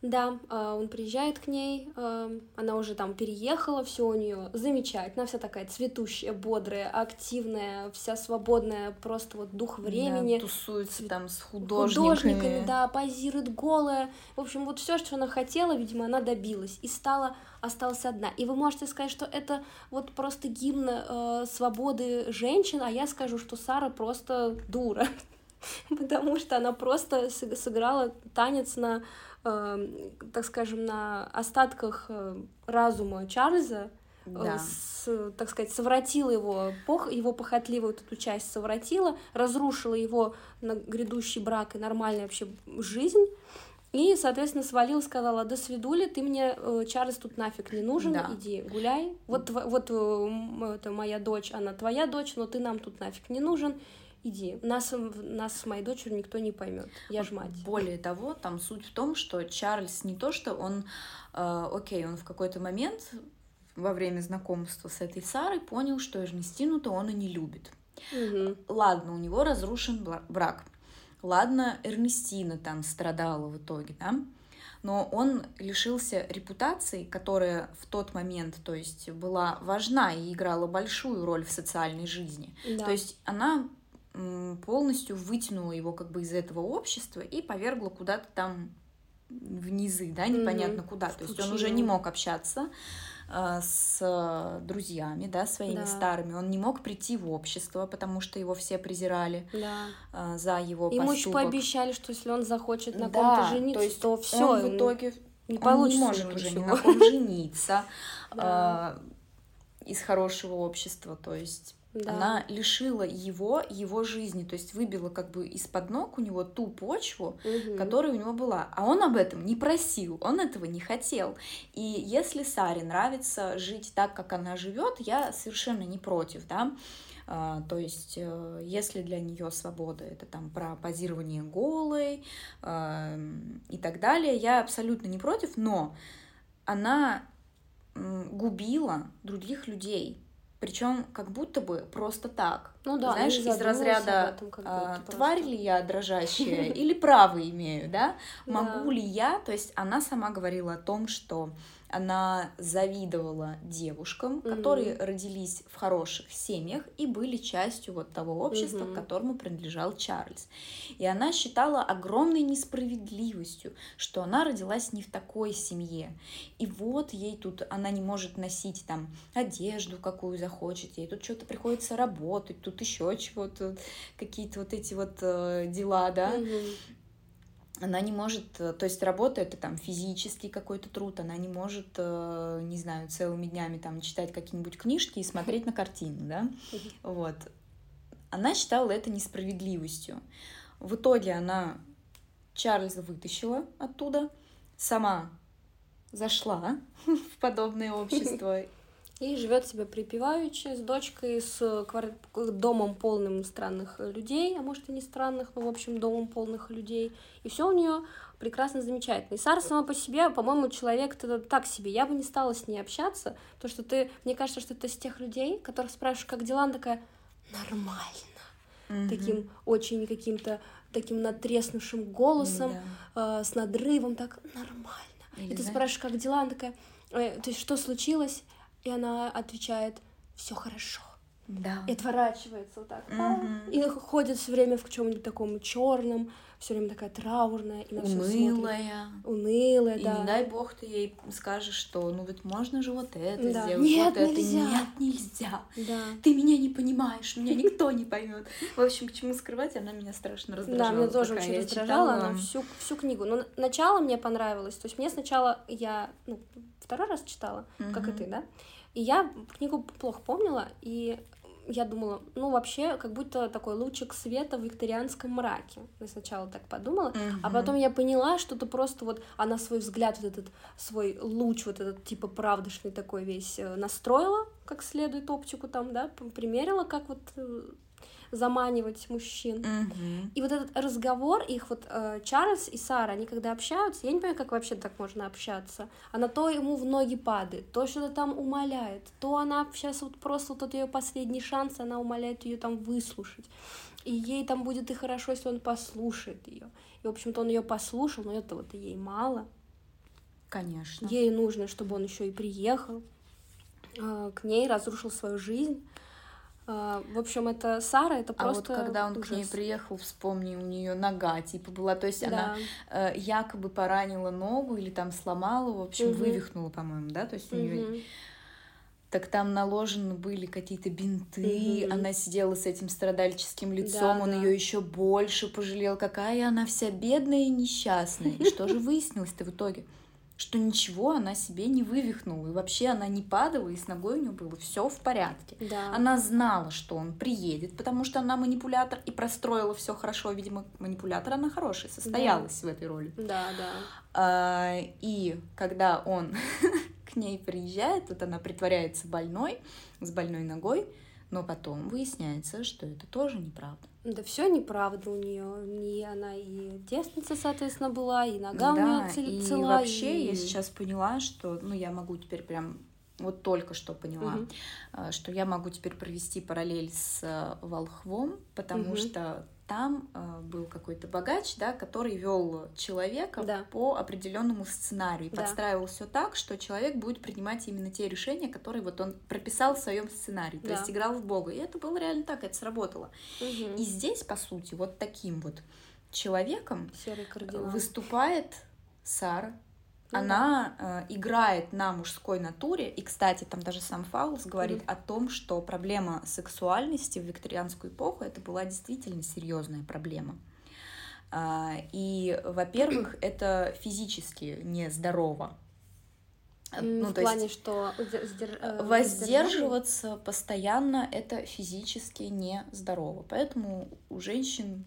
Да, а, он приезжает к ней, а, она уже там переехала, все у нее замечательно, вся такая цветущая, бодрая, активная, вся свободная, просто вот дух времени. Да, тусуется там с художниками. Художниками, да, позирует голая. В общем, вот все, что она хотела, видимо, она добилась и стала осталась одна. И вы можете сказать, что это вот просто гимн э, свободы женщин, а я скажу, что Сара просто дура, потому что она просто сыграла танец на Эм, так скажем, на остатках э, разума Чарльза, э, да. с, так сказать, совратила его, пох, его похотливую вот эту часть совратила, разрушила его на грядущий брак и нормальную вообще жизнь. И, соответственно, свалил, сказала, до свидули, ты мне, э, Чарльз, тут нафиг не нужен, да. иди гуляй. Вот, вот это моя дочь, она твоя дочь, но ты нам тут нафиг не нужен иди. Нас, нас с моей дочерью никто не поймет. Я ж мать. Более того, там суть в том, что Чарльз не то, что он, э, окей, он в какой-то момент во время знакомства с этой Сарой понял, что Эрнестину-то он и не любит. Угу. Ладно, у него разрушен брак. Ладно, Эрнестина там страдала в итоге, да? но он лишился репутации, которая в тот момент, то есть, была важна и играла большую роль в социальной жизни. Да. То есть она полностью вытянула его как бы из этого общества и повергла куда-то там в низы, да, непонятно mm-hmm. куда. То есть он уже не мог общаться э, с друзьями, да, своими да. старыми. Он не мог прийти в общество, потому что его все презирали да. э, за его Ему поступок. еще пообещали, что если он захочет на да, ком-то жениться, то, есть то все. Он в итоге не он не может уже ни на ком жениться э, из хорошего общества, то есть да. Она лишила его его жизни, то есть выбила как бы из-под ног у него ту почву, угу. которая у него была. А он об этом не просил, он этого не хотел. И если Саре нравится жить так, как она живет, я совершенно не против, да. Uh, то есть, uh, если для нее свобода это там про позирование голой uh, и так далее, я абсолютно не против, но она губила других людей причем как будто бы просто так. Ну да, знаешь, из разряда этом, а, тварь ли я дрожащая или право имею, да? Могу ли я? То есть она сама говорила о том, что она завидовала девушкам, Мгм. которые родились в хороших семьях и были частью вот того общества, Мгм. к которому принадлежал Чарльз. И она считала огромной несправедливостью, что она родилась не в такой семье. И вот ей тут она не может носить там одежду, какую захочет, ей тут что-то приходится работать, тут еще чего-то, какие-то вот эти вот э, дела, да Мгм. Она не может, э, то есть работа это там физический какой-то труд, она не может, э, не знаю, целыми днями там читать какие-нибудь книжки и смотреть на картину, да, вот. Она считала это несправедливостью. В итоге она Чарльза вытащила оттуда, сама зашла в подобное общество. И живет себе припеваючи с дочкой, с квар- домом полным странных людей, а может и не странных, но в общем домом полных людей. И все у нее прекрасно, замечательно. И Сара сама по себе, по-моему, человек то так себе. Я бы не стала с ней общаться, потому что ты, мне кажется, что ты из тех людей, которых спрашиваешь, как дела, она такая, нормально. Мгм. Таким очень каким-то таким натреснувшим голосом, Да. э, с надрывом, так нормально. Или И ты знаешь- спрашиваешь, как дела, она такая, «Э, то есть что случилось? И она отвечает, все хорошо. Да. И отворачивается вот так. Мгм. И ходит все время в чем-нибудь таком черном, все время такая траурная и на. Унылая. Унылая, И да. не дай бог ты ей скажешь, что ну вот можно же вот это Да. сделать, Нет, вот это. нельзя. Нет, нельзя. Да. Ты меня не понимаешь, меня никто не поймет. В общем, к чему скрывать, она меня страшно раздражала. Да, меня тоже очень раздражала читала. она всю, всю книгу. Но на- начало мне понравилось. То есть мне сначала я ну, второй раз читала, как и ты, да? И я книгу плохо помнила, и я думала, ну вообще, как будто такой лучик света в викторианском мраке. Я сначала так подумала, а Мгм. потом я поняла, что это просто вот она свой взгляд, вот этот свой луч, вот этот типа правдышный такой весь э, настроила, как следует оптику там, да, примерила, как вот э, заманивать мужчин. Мгм. И вот этот разговор их, вот э, Чарльз и Сара, они когда общаются, я не понимаю, как вообще так можно общаться. Она то ему в ноги падает, то что-то там умоляет, то она сейчас вот просто вот ее последний шанс, она умоляет ее там выслушать. И ей там будет и хорошо, если он послушает ее. И, в общем-то, он ее послушал, но это вот ей мало. Конечно. Ей нужно, чтобы он еще и приехал э, к ней, разрушил свою жизнь. Э, В общем, это Сара, это А вот просто когда он к ней ужас. приехал, вспомни, у нее нога типа была, то есть она Да. э, якобы поранила ногу или там сломала, в общем, Мгм. вывихнула, по-моему, да, то есть у нее так там наложены были какие-то бинты, Мгм. она сидела с этим страдальческим лицом, Да, он да. ее еще больше пожалел, какая она вся бедная и несчастная. И что же выяснилось-то в итоге? Что ничего она себе не вывихнула, и вообще она не падала, и с ногой у нее было все в порядке. Да. Она знала, что он приедет, потому что она манипулятор и простроила все хорошо. Видимо, манипулятор она хорошая, состоялась в этой роли. Да, да. А, и когда он к ней приезжает, вот она притворяется больной, с больной ногой, но потом выясняется, что это тоже неправда. Да все неправда у нее. Не она и девственница, соответственно, была, и нога у да, нее цел- и цела. вообще и- я сейчас поняла, что, ну, я могу теперь прям вот только что поняла, а, что я могу теперь провести параллель с э, Волхвом, потому Мгм. что там э, был какой-то богач, да, который вел человека Да. по определенному сценарию, и Да. подстраивал все так, что человек будет принимать именно те решения, которые вот он прописал в своем сценарии, то Да. есть играл в Бога. И это было реально так, это сработало. Мгм. И здесь, по сути, вот таким вот человеком кардинал. выступает Сара. Ну Она э, играет на мужской натуре. И, кстати, там даже сам Фаулс говорит Мгм. о том, что проблема сексуальности в викторианскую эпоху это была действительно серьезная проблема. А, И, во-первых, это физически нездорово. Э, М, ну, в то плане, есть что сдер- э, воздерживаться постоянно это физически нездорово. Поэтому у женщин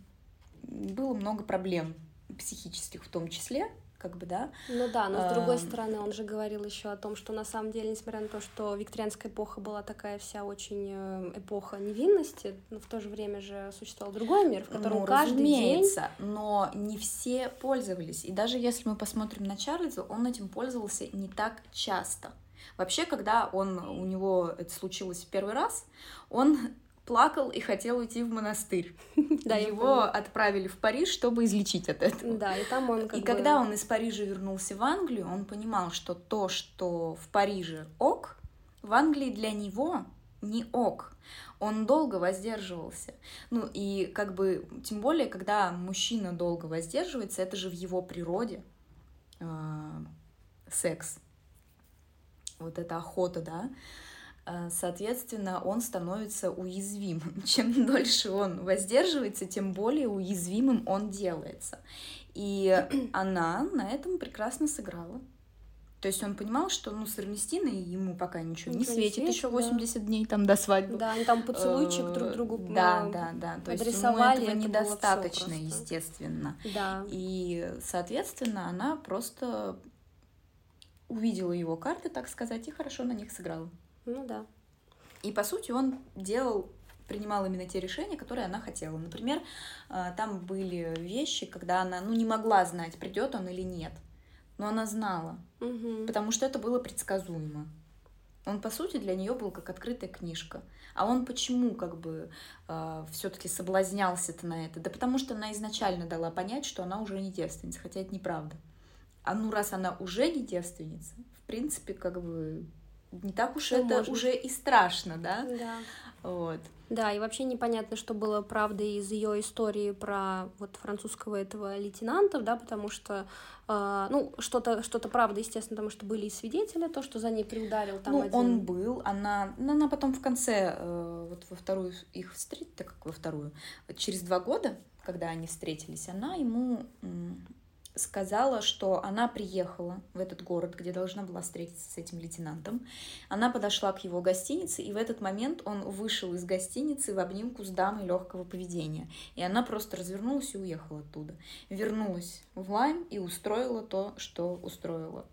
было много проблем психических в том числе, как бы, да. Ну да, но с другой Ам. стороны, он же говорил еще о том, что на самом деле, несмотря на то, что викторианская эпоха была такая вся очень э, эпоха невинности, но в то же время же существовал другой мир, в котором Ну, каждый день но не все пользовались. И даже если мы посмотрим на Чарльза, он этим пользовался не так часто. Вообще, когда он, у него это случилось в первый раз, он плакал и хотел уйти в монастырь. Да, его отправили в Париж, чтобы излечить от этого. Да, и там он И бы... когда он из Парижа вернулся в Англию, он понимал, что то, что в Париже ок, в Англии для него не ок. Он долго воздерживался. Ну и как бы, тем более, когда мужчина долго воздерживается, это же в его природе э, секс. Вот эта охота, да. Э, соответственно, он становится уязвимым. Чем дольше он воздерживается, тем более уязвимым он делается. И она на этом прекрасно сыграла. То есть он понимал, что ну, с Эрнестиной ему пока ничего, ничего не светит, еще 80 да. дней там до свадьбы. Да, они там поцелуйчик друг э, другу Да, да, да. То есть ему этого это недостаточно, естественно. Да. И, соответственно, она просто увидела его карты, так сказать, и хорошо на них сыграла. Ну да. И, по сути, он делал принимал именно те решения, которые она хотела. Например, э, там были вещи, когда она ну, не могла знать, придет он или нет но она знала, угу. потому что это было предсказуемо. Он, по сути, для нее был как открытая книжка. А он почему как бы э, все-таки соблазнялся-то на это? Да потому что она изначально дала понять, что она уже не девственница, хотя это неправда. А ну раз она уже не девственница, в принципе, как бы не так уж Что это можно. уже и страшно, да? Да. Вот. Да, и вообще непонятно, что было правдой из ее истории про вот французского этого лейтенанта, да, потому что, э, ну, что-то что правда, естественно, потому что были и свидетели, то, что за ней приударил там ну, один... он был, она, ну, она потом в конце, э, вот во вторую их встретила, так как во вторую, через два года, когда они встретились, она ему сказала, что она приехала в этот город, где должна была встретиться с этим лейтенантом. Она подошла к его гостинице, и в этот момент он вышел из гостиницы в обнимку с дамой легкого поведения. И она просто развернулась и уехала оттуда. Вернулась в Лайм и устроила то, что устроила.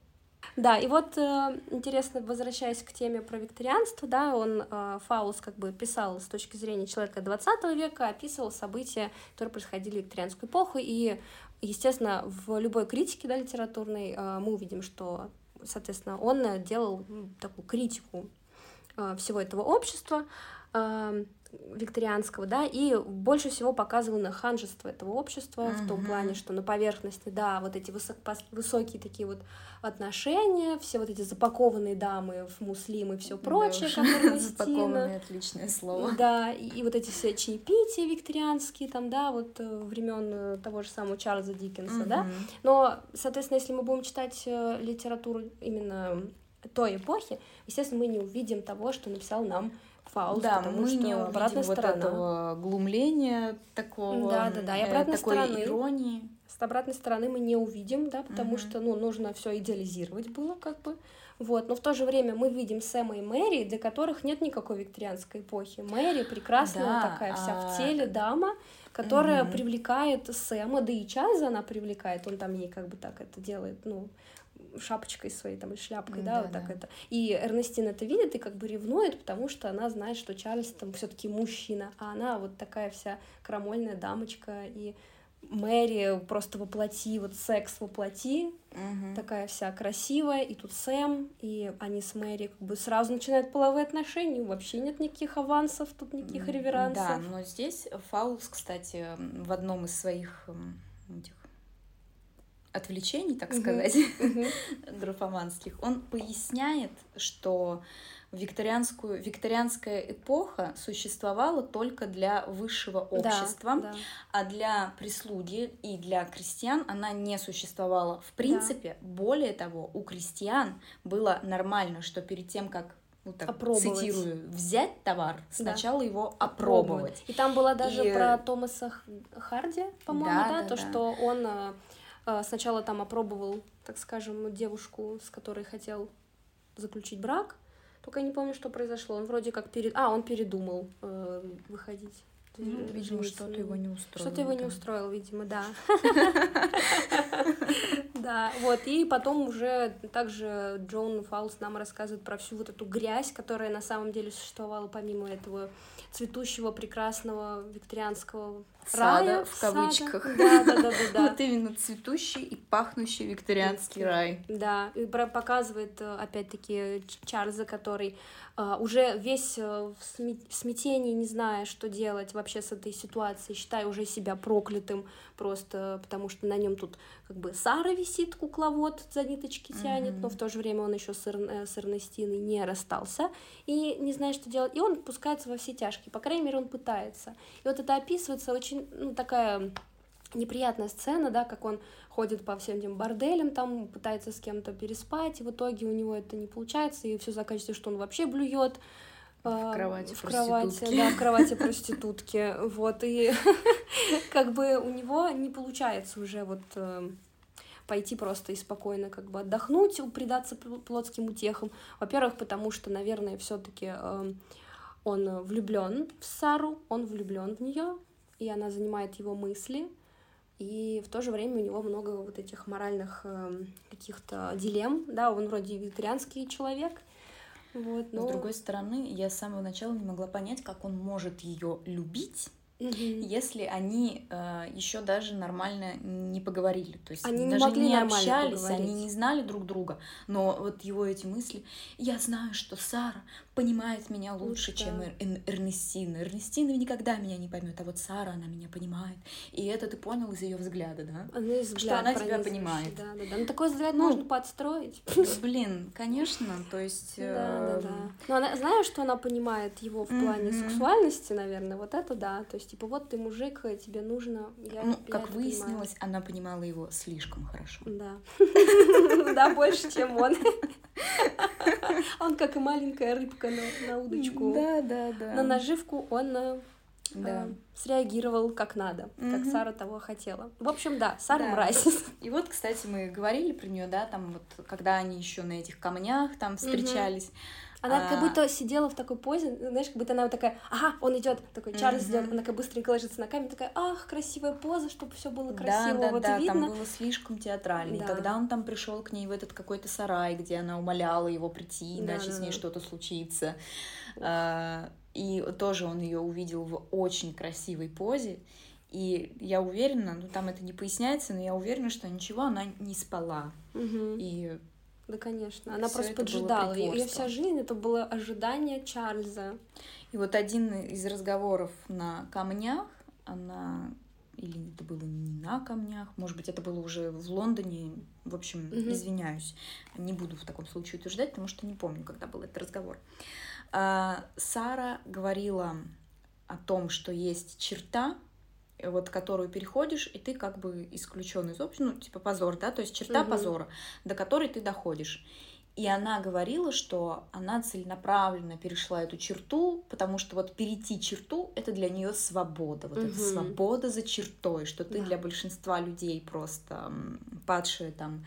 Да, и вот э, интересно, возвращаясь к теме про викторианство, да, он, э, Фаулс, как бы писал с точки зрения человека 20 века, описывал события, которые происходили в викторианскую эпоху, и Естественно, в любой критике да, литературной э, мы увидим, что, соответственно, он делал такую критику э, всего этого общества. Э, викторианского, да, и больше всего показывал на ханжество этого общества mm-hmm. в том плане, что на поверхности, да, вот эти высок, высокие такие вот отношения, все вот эти запакованные дамы в муслим и все прочее, да, запакованные отличное слово. Да, и, и вот эти все чаепития викторианские, там, да, вот э, времен э, того же самого Чарльза Диккенса, mm-hmm. да. Но, соответственно, если мы будем читать э, литературу именно той эпохи, естественно, мы не увидим того, что написал нам Фауст, да, потому мы что не обратная вот сторона. этого глумления такого, да, да, да, и обратной такой стороны, иронии. С обратной стороны мы не увидим, да, потому угу. что, ну, нужно все идеализировать было, как бы. Вот, но в то же время мы видим Сэма и Мэри, для которых нет никакой викторианской эпохи. Мэри прекрасная да, такая вся а... в теле дама, которая угу. привлекает Сэма, да и Чарльза она привлекает, он там ей как бы так это делает, ну, шапочкой своей там или шляпкой, да, да вот да. так это. И Эрнестина это видит и как бы ревнует, потому что она знает, что Чарльз там все-таки мужчина, а она вот такая вся крамольная дамочка и Мэри просто воплоти, вот секс воплоти, угу. такая вся красивая, и тут Сэм, и они с Мэри как бы сразу начинают половые отношения, вообще нет никаких авансов, тут никаких реверансов. Да, но здесь Фаулс, кстати, в одном из своих этих отвлечений, так сказать, графоманских, он поясняет, что викторианскую, викторианская эпоха существовала только для высшего общества, да, да. а для прислуги и для крестьян она не существовала. В принципе, да. более того, у крестьян было нормально, что перед тем, как ну, так, опробовать. цитирую, взять товар, сначала да. его опробовать. И там была даже и... про Томаса Харди, по-моему, да, да, да, то, да. что он э, сначала там опробовал, так скажем, девушку, с которой хотел заключить брак, только я не помню, что произошло. Он вроде как перед... А, он передумал э, выходить Ну, видимо, что-то его не устроило. Что-то его не устроило, видимо, да. Да, вот, и потом уже также Джон Фаулс нам рассказывает про всю вот эту грязь, которая на самом деле существовала помимо этого цветущего, прекрасного викторианского сада, рая, в кавычках. Да, да, да. Вот именно цветущий и пахнущий викторианский рай. Да, и показывает, э, опять-таки, Чарльза, который уже весь uh, в смятении, не зная, что делать вообще с этой ситуацией, считая уже себя проклятым, просто потому что на нем тут как бы Сара висит, кукловод за ниточки тянет, mm-hmm. но в то же время он еще с, Эр, э, с Эрнестиной не расстался и не знает, что делать. И он пускается во все тяжкие, по крайней мере, он пытается. И вот это описывается очень, ну, такая неприятная сцена, да, как он ходит по всем этим борделям, там пытается с кем-то переспать, и в итоге у него это не получается, и все заканчивается, что он вообще блюет. В кровати в кровати, да, в кровати проститутки, вот, и как бы у него не получается уже вот э, пойти просто и спокойно как бы отдохнуть, предаться плотским утехам. Во-первых, потому что, наверное, все-таки э, он влюблен в Сару, он влюблен в нее, и она занимает его мысли, и в то же время у него много вот этих моральных э, каких-то дилемм, да, он вроде вегетарианский человек, вот, но... С другой стороны, я с самого начала не могла понять, как он может ее любить, угу. если они э, еще даже нормально не поговорили. То есть они даже не, могли не общались, поговорить. они не знали друг друга. Но вот его эти мысли, я знаю, что Сара понимает меня лучше, да. чем Эр Эр Эрнестина. Эрнестина никогда меня не поймет, а вот Сара, она меня понимает. И это ты понял из ее взгляда, да? Она из взгляд что она тебя понимает. Да, да, да. Ну такой взгляд ну, можно подстроить. Блин, конечно, то есть... Да, да, да. Но она, знаешь, что она понимает его в плане сексуальности, наверное, вот это да. То есть, типа, вот ты мужик, тебе нужно... Я, ну, как выяснилось, она понимала его слишком хорошо. Да. Да, больше, чем он. Он как и маленькая рыбка на, на удочку. Да, да, да. На наживку он э, да. э, среагировал как надо, угу. как Сара того хотела. В общем, да, Сара да. мразь. И вот, кстати, мы говорили про нее, да, там вот, когда они еще на этих камнях там встречались. Угу. Она а... как будто сидела в такой позе, знаешь, как будто она вот такая, ага, он идет, такой Чарльз mm-hmm. идет, она как быстренько ложится на камень, такая, ах, красивая поза, чтобы все было красиво, да, да, вот да, видно. там было слишком театрально. Да. И когда он там пришел к ней в этот какой-то сарай, где она умоляла его прийти, иначе да, да, с ней что-то случится. А, и тоже он ее увидел в очень красивой позе. И я уверена, ну там это не поясняется, но я уверена, что ничего она не спала. Угу. И да, конечно. Она Всё просто поджидала. Ее вся жизнь это было ожидание Чарльза. И вот один из разговоров на камнях, она или это было не на камнях, может быть, это было уже в Лондоне. В общем, угу. извиняюсь, не буду в таком случае утверждать, потому что не помню, когда был этот разговор. А, Сара говорила о том, что есть черта, вот которую переходишь, и ты как бы исключен из общества, ну, типа позор, да, то есть черта угу. позора, до которой ты доходишь. И она говорила, что она целенаправленно перешла эту черту, потому что вот перейти черту это для нее свобода, вот угу. это свобода за чертой, что ты да. для большинства людей просто падшая там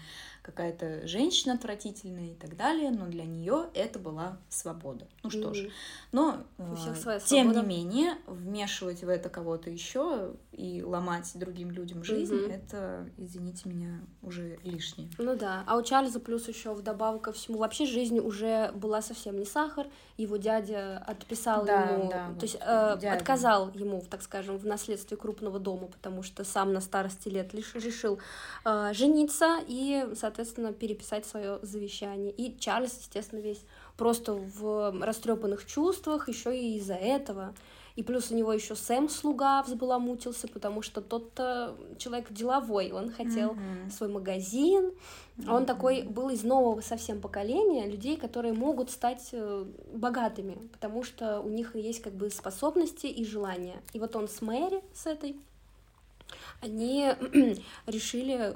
какая-то женщина отвратительная и так далее, но для нее это была свобода. Ну что ж, но э, тем не менее вмешивать в это кого-то еще и ломать другим людям жизнь, mm-hmm. это, извините меня, уже лишнее. Ну да, а у Чарльза плюс еще вдобавок ко всему вообще жизнь уже была совсем не сахар, его дядя отписал да, ему, да, то вот есть э, отказал ему, так скажем, в наследстве крупного дома, потому что сам на старости лет лишь решил э, жениться и, соответственно, переписать свое завещание. И Чарльз, естественно, весь просто в растрепанных чувствах, еще и из-за этого. И плюс у него еще Сэм слуга взбаламутился, потому что тот-то человек деловой, он хотел mm-hmm. свой магазин. Mm-hmm. Он такой был из нового совсем поколения людей, которые могут стать э, богатыми, потому что у них есть как бы способности и желания. И вот он с Мэри, с этой, они решили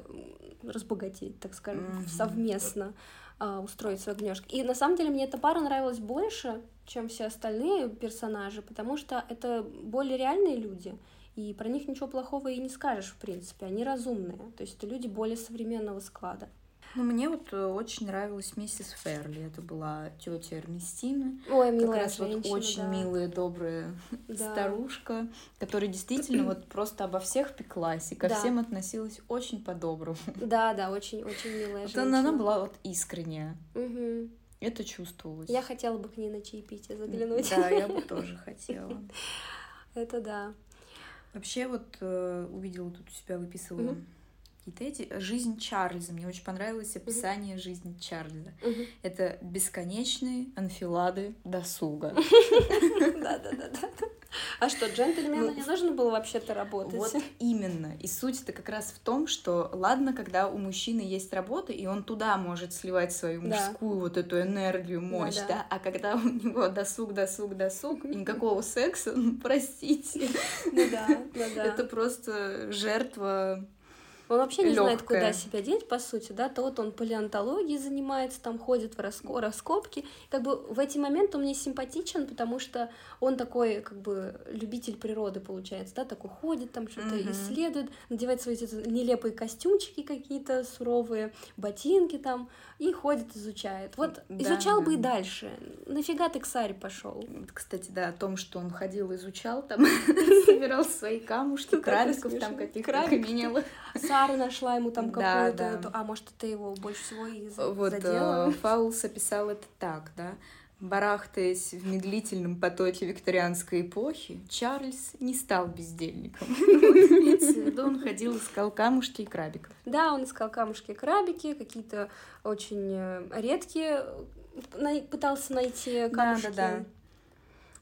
разбогатеть, так скажем, mm-hmm. совместно а, устроить свой гнездо. И на самом деле мне эта пара нравилась больше, чем все остальные персонажи, потому что это более реальные люди, и про них ничего плохого и не скажешь, в принципе, они разумные, то есть это люди более современного склада. Ну, мне вот э, очень нравилась миссис Ферли. Это была тетя Эрнестины. Ой, Как милая раз вот женщина, очень да. милая, добрая Да. старушка, которая действительно вот просто обо всех пеклась и ко Да. всем относилась очень по-доброму. Да, да, очень, очень милая Вот женщина. она, она была вот искренняя. Мгм. Это чувствовалось. Я хотела бы к ней на чаепитие заглянуть. Да, я бы тоже хотела. Это да. Вообще вот э, увидела тут у себя, выписывала. Какие-то эти. Жизнь Чарльза. Мне очень понравилось описание жизни Чарльза. Мгм. Это бесконечные анфилады досуга. Да, да, да, да. А что, джентльмену Ну, не нужно было вообще-то работать? Вот именно. И суть-то как раз в том, что ладно, когда у мужчины есть работа, и он туда может сливать свою Да. мужскую вот эту энергию, мощь, Да-да. да, а когда у него досуг, досуг, досуг, и никакого секса, ну, простите, Ну да, да, да. это просто жертва Он вообще не знает, лёгкая. куда себя деть, по сути, да, то вот он палеонтологией занимается, там ходит в раско- раскопки. Как бы в эти моменты он мне симпатичен, потому что он такой, как бы, любитель природы, получается, да, такой ходит, там что-то Мгм. исследует, надевает свои эти нелепые костюмчики какие-то суровые, ботинки там, и ходит, изучает. Вот Да, изучал бы и да. дальше. Нафига ты к Саре пошел? Кстати, да, о том, что он ходил, изучал там, собирал свои камушки, Такое крабиков там каких-то окаменелых. Сара нашла ему там Да, какую-то... да. А может, это его больше всего и за- Вот задело? э, Фаулс описал это так, да. Барахтаясь в медлительном потоке викторианской эпохи, Чарльз не стал бездельником. В виду, он ходил, искал камушки и крабиков. Да, он искал камушки и крабики, какие-то очень э, редкие, пытался найти камушки. да, да.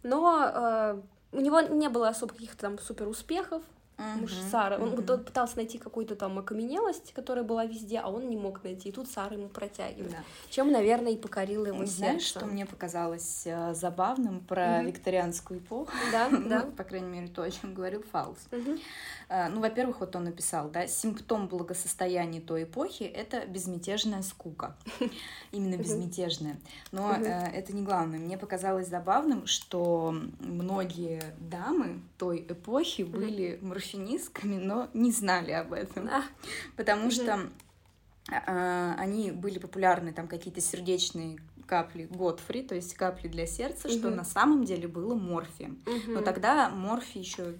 Но э, у него не было особо каких-то там супер успехов. Муж Мгм, Сары, он, он пытался найти какую-то там окаменелость, которая была везде, а он не мог найти. И тут Сара ему протягивает. Да. Чем, наверное, и покорила его Знаешь, сердце. что мне показалось э, забавным про Мгм. викторианскую эпоху? Да, Ну, да. по крайней мере, то, о чем говорил. Мгм. А, Ну, во-первых, вот он написал, да, симптом благосостояния той эпохи — это безмятежная скука. Именно безмятежная. Но э, это не главное. Мне показалось забавным, что многие дамы той эпохи были морфинистками, но не знали об этом. А, Потому Мгм. что а, они были популярны, там какие-то сердечные капли Готфри, то есть капли для сердца, что Мгм. на самом деле было морфием. Но мгм. тогда морфий еще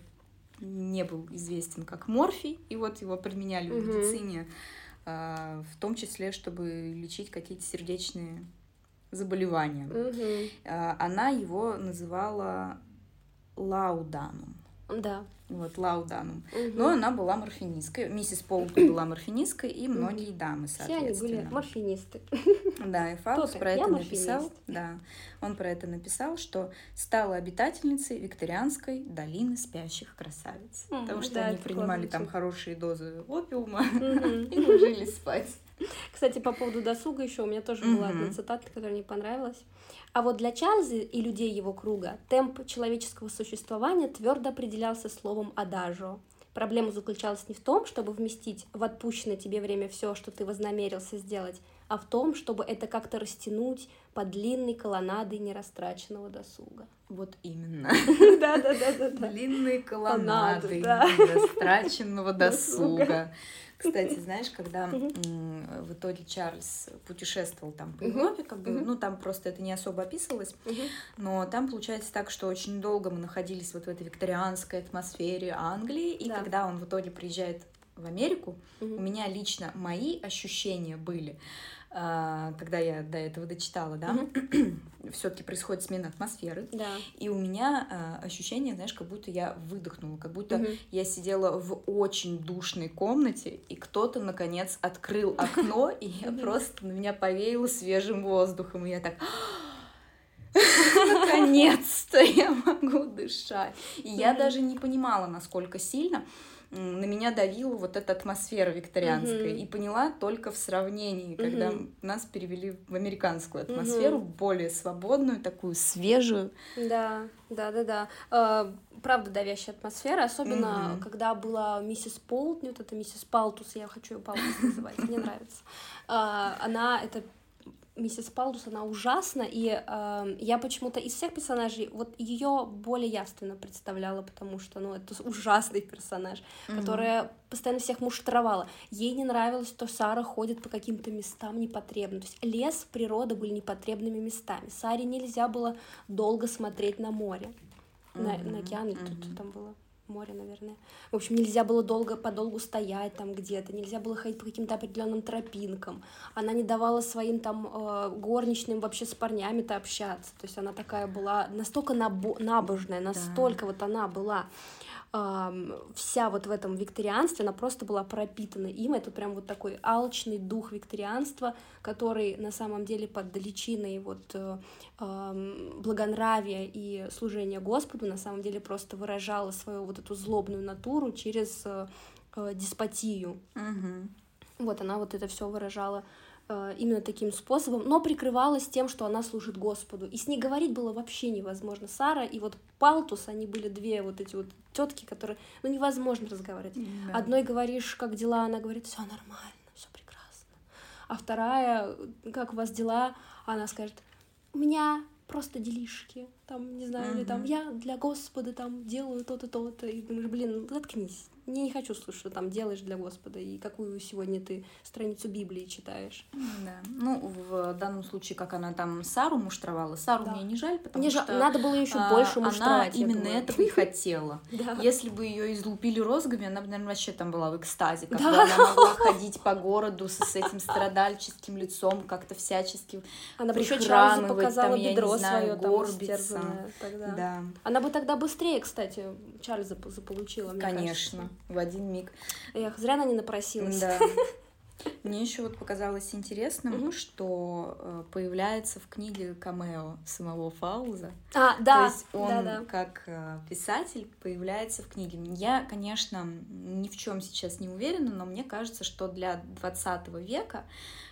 не был известен как морфий, и вот его применяли в Мгм. медицине, а, в том числе, чтобы лечить какие-то сердечные заболевания. А, Она его называла лауданум. Да. Вот, лауданум. Мгм. Но она была морфинисткой. Миссис Полтон была морфинисткой, и многие дамы, Все они были соответственно. морфинисты. Да, и Фаус про это написал. Да, он про это написал, что стала обитательницей викторианской долины спящих красавиц. М, Потому что да, они принимали там хорошие дозы опиума Мгм. и ложились спать. Кстати, по поводу досуга еще у меня тоже была одна цитата, которая мне понравилась. А вот для Чарльза и людей его круга темп человеческого существования твердо определялся словом «адажо». Проблема заключалась не в том, чтобы вместить в отпущенное тебе время все, что ты вознамерился сделать, а в том, чтобы это как-то растянуть по длинной колоннадой нерастраченного досуга. Вот именно. Да, да, да, да. Длинные колоннады да. растраченного досуга. Кстати, знаешь, когда в итоге Чарльз путешествовал там по. Европе, как бы, ну там просто это не особо описывалось. Но там получается так, что очень долго мы находились вот в этой викторианской атмосфере Англии, и Да. когда он в итоге приезжает в Америку, у меня лично мои ощущения были, когда я до этого дочитала, да, все-таки происходит смена атмосферы, Да. и у меня а, ощущение, знаешь, как будто я выдохнула, как будто Мгм. я сидела в очень душной комнате, и кто-то, наконец, открыл окно, и я просто на меня повеяло свежим воздухом, и я так... Наконец-то я могу дышать. И я даже не понимала, насколько сильно на меня давила вот эта атмосфера викторианская. Мгм. И поняла только в сравнении, когда Мгм. нас перевели в американскую атмосферу, более свободную, такую свежую. Да, да, да, да. Э, Правда, давящая атмосфера, особенно Мгм. когда была миссис Полтни, вот эта миссис Палтус, я хочу ее Палтус называть, мне нравится. А, Она, это миссис Палдус, она ужасна, и э, я почему-то из всех персонажей вот ее более явственно представляла, потому что, ну, это ужасный персонаж, mm-hmm. которая постоянно всех муштровала. Ей не нравилось, что Сара ходит по каким-то местам непотребным. То есть лес, природа были непотребными местами. Саре нельзя было долго смотреть на море, mm-hmm. на, на океан, mm-hmm. тут там было море, наверное. В общем, нельзя было долго, подолгу стоять там где-то, нельзя было ходить по каким-то определенным тропинкам. Она не давала своим там э, горничным вообще с парнями-то общаться. То есть она такая была настолько набо- набожная, настолько да. вот она была вся вот в этом викторианстве, она просто была пропитана им. Это прям вот такой алчный дух викторианства, который на самом деле под личиной вот э, благонравия и служения Господу на самом деле просто выражала свою вот эту злобную натуру через э, э, деспотию. Угу. Вот она вот это все выражала Э, именно таким способом, но прикрывалась тем, что она служит Господу. И с ней говорить было вообще невозможно. Сара и вот Палтус, они были две вот эти вот тетки, которые, ну, невозможно разговаривать. Да. Одной говоришь, как дела, она говорит, все нормально, все прекрасно. А вторая, как у вас дела, она скажет, у меня просто делишки, там, не знаю, uh-huh. или там, я для Господа там делаю то-то, то-то, и думаешь, блин, заткнись, я не хочу слушать, что там делаешь для Господа и какую сегодня ты страницу Библии читаешь. Да. Ну, в данном случае, как она там Сару муштровала, Сару да. мне не жаль, потому мне что... Жаль, надо было еще а, больше муштровать. Она именно этого и хотела. Если бы ее излупили розгами, она бы, наверное, вообще там была в экстазе, когда она могла ходить по городу с этим страдальческим лицом, как-то всячески Она бы еще Чарльзу показала бедро свое там тогда. Да. Она бы тогда быстрее, кстати, Чарльза заполучила, Конечно в один миг. Эх, зря она не напросилась. Да. Мне еще вот показалось интересным, mm-hmm. что э, появляется в книге камео самого Фауза. А, да. То есть он да, да. как э, писатель появляется в книге. Я, конечно, ни в чем сейчас не уверена, но мне кажется, что для 20 века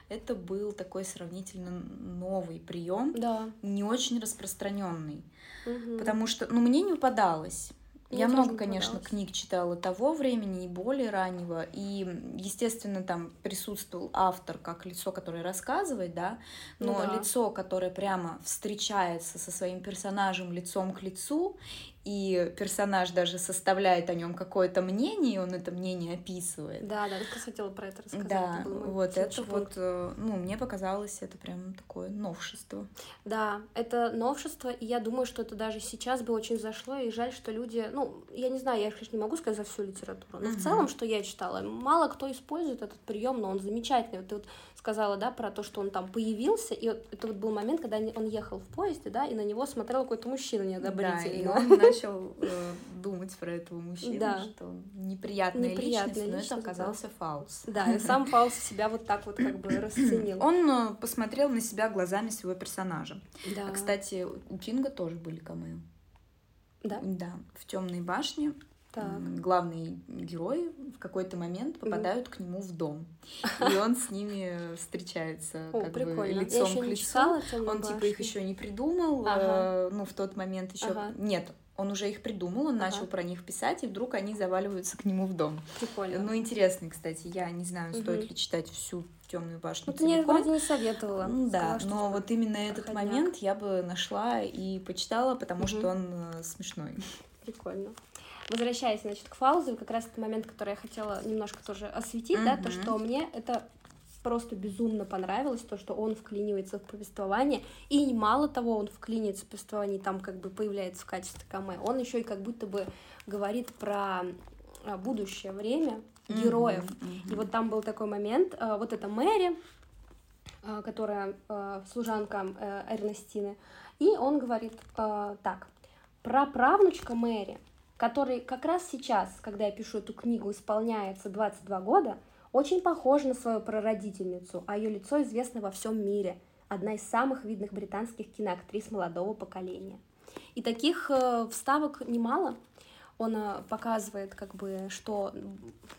это был такой сравнительно новый прием, да. не очень распространенный. Угу. Потому что, ну, мне не упадалось я много, конечно, книг читала того времени и более раннего, и, естественно, там присутствовал автор как лицо, которое рассказывает, да, но ну да. лицо, которое прямо встречается со своим персонажем лицом к лицу, и персонаж даже составляет о нем какое-то мнение, и он это мнение описывает. Да, да, я хотела про это рассказать. Да, это вот это вот, э, ну, мне показалось, это прям такое новшество. Да, это новшество, и я думаю, что это даже сейчас бы очень зашло, и жаль, что люди, ну, я не знаю, я, конечно, не могу сказать за всю литературу, но угу. в целом, что я читала, мало кто использует этот прием, но он замечательный. Вот ты вот сказала, да, про то, что он там появился, и вот это вот был момент, когда он ехал в поезде, да, и на него смотрел какой-то мужчина неодобрительно. Да, и он начал э, думать про этого мужчину, да. что неприятная, неприятная личность, но это оказался да. Фаус. Да, и сам Фаус себя вот так вот как бы расценил. Он э, посмотрел на себя глазами своего персонажа. Да. А, кстати, у Кинга тоже были камео. Да? Да, в темной башне так. главные герои в какой-то момент попадают mm. к нему в дом. И он с ними встречается О, как прикольно. бы лицом к лицу. Читала, он типа их еще не придумал, ага. э, ну в тот момент еще ага. нет. Он уже их придумал, он ага. начал про них писать, и вдруг они заваливаются к нему в дом. Прикольно. Ну, интересный, кстати. Я не знаю, стоит угу. ли читать всю темную башню. Вот мне вроде не советовала. Ну, да, Сказала, но вот именно этот момент я бы нашла и почитала, потому угу. что он э, смешной. Прикольно. Возвращаясь, значит, к Фаузу, как раз этот момент, который я хотела немножко тоже осветить, mm-hmm. да, то, что мне это просто безумно понравилось, то, что он вклинивается в повествование, и мало того, он вклинивается в повествование, там как бы появляется в качестве камэ, он еще и как будто бы говорит про а, будущее время героев. Mm-hmm, mm-hmm. И вот там был такой момент, а, вот эта Мэри, а, которая служанка э, Эрнестины, и он говорит так, про правнучка Мэри, который как раз сейчас, когда я пишу эту книгу, исполняется 22 года, очень похож на свою прародительницу, а ее лицо известно во всем мире. Одна из самых видных британских киноактрис молодого поколения. И таких э, вставок немало. Он э, показывает, как бы, что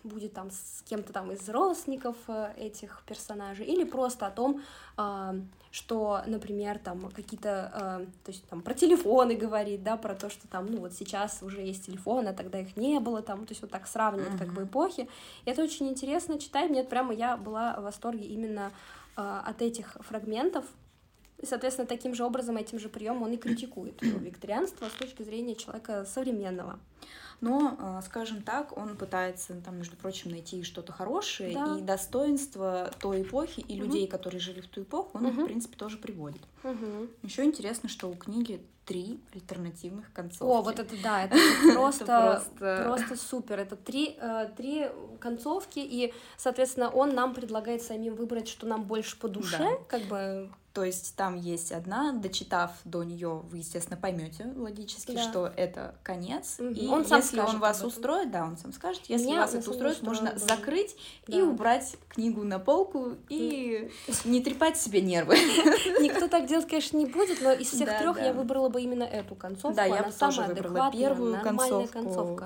будет там с кем-то там из родственников э, этих персонажей, или просто о том, э, что, например, там какие-то, то есть там про телефоны говорит, да, про то, что там, ну вот сейчас уже есть телефоны, а тогда их не было, там, то есть вот так сравнивает как бы эпохи. И это очень интересно читать, мне прямо я была в восторге именно от этих фрагментов, и, соответственно, таким же образом, этим же приемом он и критикует викторианство с точки зрения человека современного. Но, а, скажем так, он пытается там, между прочим, найти что-то хорошее да. и достоинство той эпохи и угу. людей, которые жили в ту эпоху, он, угу. в принципе, тоже приводит. Угу. Еще интересно, что у книги три альтернативных концовки. О, вот это да, это просто, просто супер. Это три, э, три концовки, и, соответственно, он нам предлагает самим выбрать, что нам больше по душе, как бы то есть там есть одна, дочитав до нее, вы, естественно, поймете логически, да. что это конец. Угу. И он сам если он вас устроит, да, он сам скажет. Если Меня вас это устроит, можно да. закрыть да. и убрать книгу на полку и не трепать себе нервы. Никто так делать, конечно, не будет, но из всех трех я выбрала бы именно эту концовку. Да, я бы тоже выбрала первую концовку.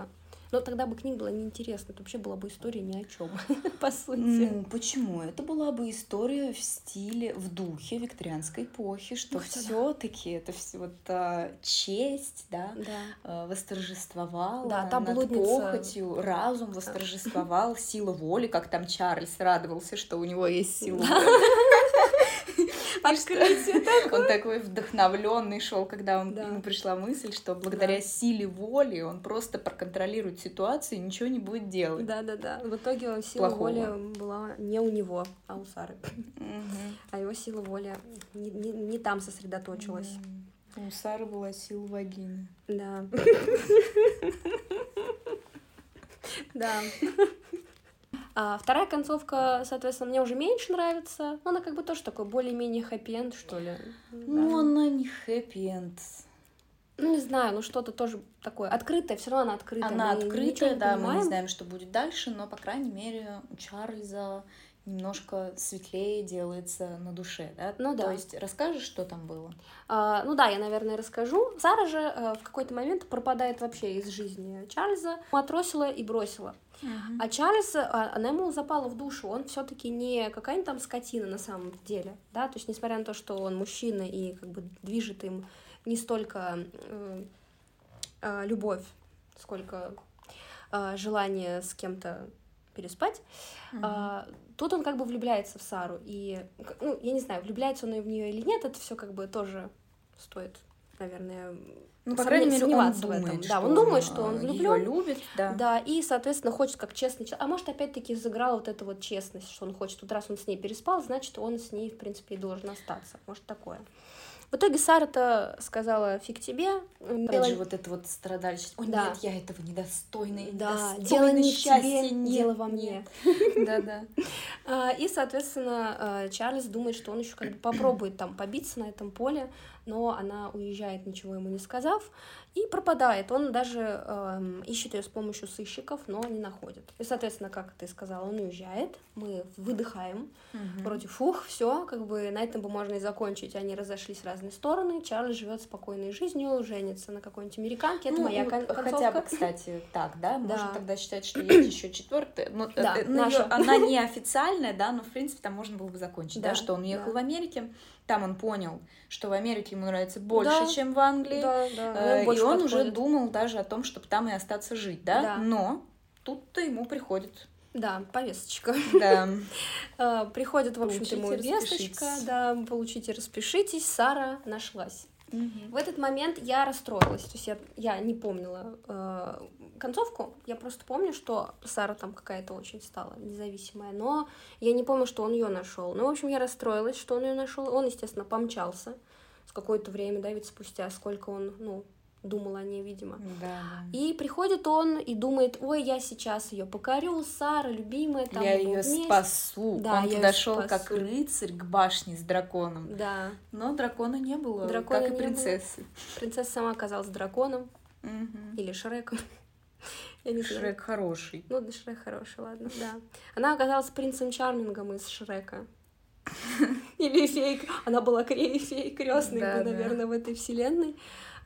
Но тогда бы книга была неинтересна, это вообще была бы история ни о чем, по сути. Ну, почему? Это была бы история в стиле, в духе викторианской эпохи, что все-таки это все вот а, честь, да, да. А, восторжествовала да, та над похотью, разум восторжествовал, сила воли, как там Чарльз радовался, что у него есть сила воли. Открытие такое. Он такой вдохновленный шел, когда он, да. ему пришла мысль, что благодаря да. силе воли он просто проконтролирует ситуацию и ничего не будет делать. Да-да-да. В итоге сила Плохого. воли была не у него, а у Сары. А его сила воли не, не, не там сосредоточилась. У Сары была сила вагины. Да. Да. А вторая концовка, соответственно, мне уже меньше нравится. Но она как бы тоже такой более-менее хэппи-энд, что ли. Ну, да. она не хэппи-энд. Ну, не знаю, ну что-то тоже такое открытое, все равно она открытая. Она мы открытая, да, понимаем. мы не знаем, что будет дальше, но, по крайней мере, у Чарльза немножко светлее делается на душе, да? Ну да. То есть расскажешь, что там было? А, ну да, я, наверное, расскажу. Сара же а, в какой-то момент пропадает вообще из жизни Чарльза, отросила и бросила. Uh-huh. А Чарльз, а, она ему запала в душу, он все-таки не какая-нибудь там скотина на самом деле, да, то есть несмотря на то, что он мужчина и как бы движет им не столько э, э, любовь, сколько э, желание с кем-то переспать, uh-huh. а, тут он как бы влюбляется в Сару и, ну, я не знаю, влюбляется он в нее или нет, это все как бы тоже стоит, наверное, ну, по крайней мере, он думает, что да, он думает, что он влюблен. любит, да. Да, и, соответственно, хочет как честный человек. А может, опять-таки, сыграла вот эта вот честность, что он хочет. Вот раз он с ней переспал, значит, он с ней, в принципе, и должен остаться. Может, такое. В итоге Сара-то сказала, фиг тебе. Опять дело... же, вот это вот страдальчество. Ой, да. нет, я этого недостойна. Да, дело не в тебе, нет, дело во мне. Да-да. А, и, соответственно, а, Чарльз думает, что он еще как бы попробует там побиться на этом поле, но она уезжает, ничего ему не сказав, и пропадает. Он даже э, ищет ее с помощью сыщиков, но не находит. И, соответственно, как ты сказала, он уезжает, мы выдыхаем, угу. вроде фух, все, как бы на этом бы можно и закончить. Они разошлись в разные стороны. Чарльз живет спокойной жизнью, женится на какой-нибудь американке. Это ну, моя кон- концовка. Хотя бы, кстати, так, да, можно тогда считать, что есть еще четвертая. Но, да, э, ну, наша. она не официальная, да, но в принципе там можно было бы закончить, да, да что он уехал да. в Америке там он понял, что в Америке ему нравится больше, да, чем в Англии. Да, да. Э, и он подходит. уже думал даже о том, чтобы там и остаться жить, да? да. Но тут-то ему приходит да, повесточка. Да. Э, приходит, в общем-то, ему весточка, да, получите, распишитесь, Сара нашлась. Угу. В этот момент я расстроилась, то есть я, я не помнила э, концовку, я просто помню, что Сара там какая-то очень стала независимая, но я не помню, что он ее нашел. Ну, в общем, я расстроилась, что он ее нашел. Он, естественно, помчался с какое-то время, да, ведь спустя сколько он, ну, думал о ней, видимо. Да. И приходит он и думает, ой, я сейчас ее покорю, Сара, любимая, там Я ее спасу. Да, он подошел как рыцарь к башне с драконом. Да. Но дракона не было, дракона как и принцессы. Было. Принцесса сама оказалась драконом. Угу. Или Шреком. Я не Шрек знаю. хороший. Ну, да, Шрек хороший, ладно, да. Она оказалась принцем Чармингом из Шрека. Или фейк. Она была фей крестной, да, наверное, да. в этой вселенной.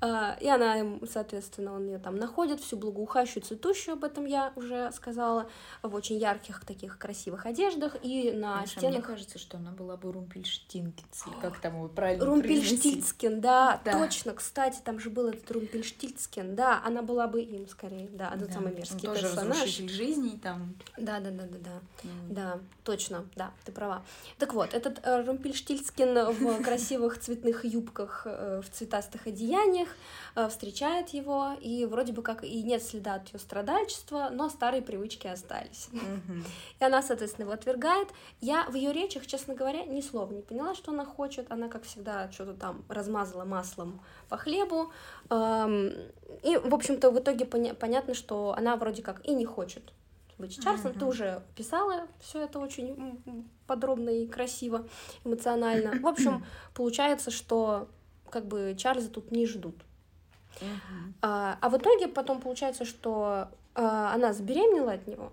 А, и она, соответственно, он ее там находит, всю благоухающую, цветущую, об этом я уже сказала, в очень ярких таких красивых одеждах, и на Знаешь, а стенах... Мне кажется, что она была бы Румпельштинкиц, как там его правильно Румпельштильцкин, да, Да. точно, кстати, там же был этот Румпельштильцкин, да, она была бы им скорее, да, этот Да, самый он мерзкий тоже персонаж. разрушитель жизней там. Да, да, да, да, да. ну, Да, точно, да, ты права. Так вот, этот э, Румпельштильцкин в красивых цветных юбках, э, в цветастых одеяниях э, встречает его, и вроде бы как и нет следа от ее страдальчества, но старые привычки остались. мгм. И она, соответственно, его отвергает. Я в ее речах, честно говоря, ни слова не поняла, что она хочет. Она, как всегда, что-то там размазала маслом по хлебу. Эм, И, в общем-то, в итоге поня- понятно, что она вроде как и не хочет быть Чарльзом. Ты Мгм. уже писала все это очень подробно и красиво, эмоционально. В общем, получается, что как бы Чарльза тут не ждут. Мгм. А, а в итоге потом получается, что а, она забеременела от него.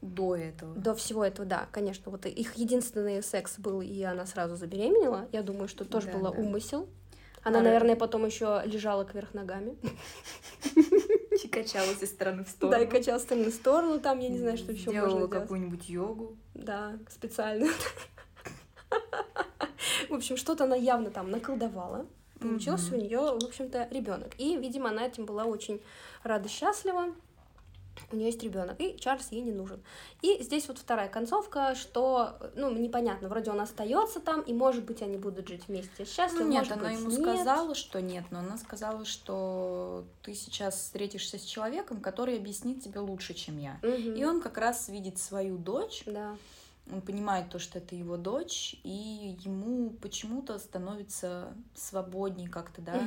До этого. До всего этого, да, конечно. Вот их единственный секс был, и она сразу забеременела. Я думаю, что тоже Да, было да. умысел. Она, Да. наверное, потом еще лежала кверх ногами. И качалась из стороны в Да, сторону. и качала стороны в сторону, там, я не знаю, что еще можно делать. какую-нибудь йогу. Да, специально. В общем, что-то она явно там наколдовала. Получился Мгм. у нее, в общем-то, ребенок. И, видимо, она этим была очень рада, счастлива. У нее есть ребенок, и Чарльз ей не нужен. И здесь вот вторая концовка, что, ну, непонятно, вроде он остается там, и, может быть, они будут жить вместе счастливы, Ну, нет, может она быть, ему нет. сказала, что нет, но она сказала, что ты сейчас встретишься с человеком, который объяснит тебе лучше, чем я. Мгм. И он как раз видит свою дочь, Да. Он понимает то, что это его дочь, и ему почему-то становится свободнее как-то, да,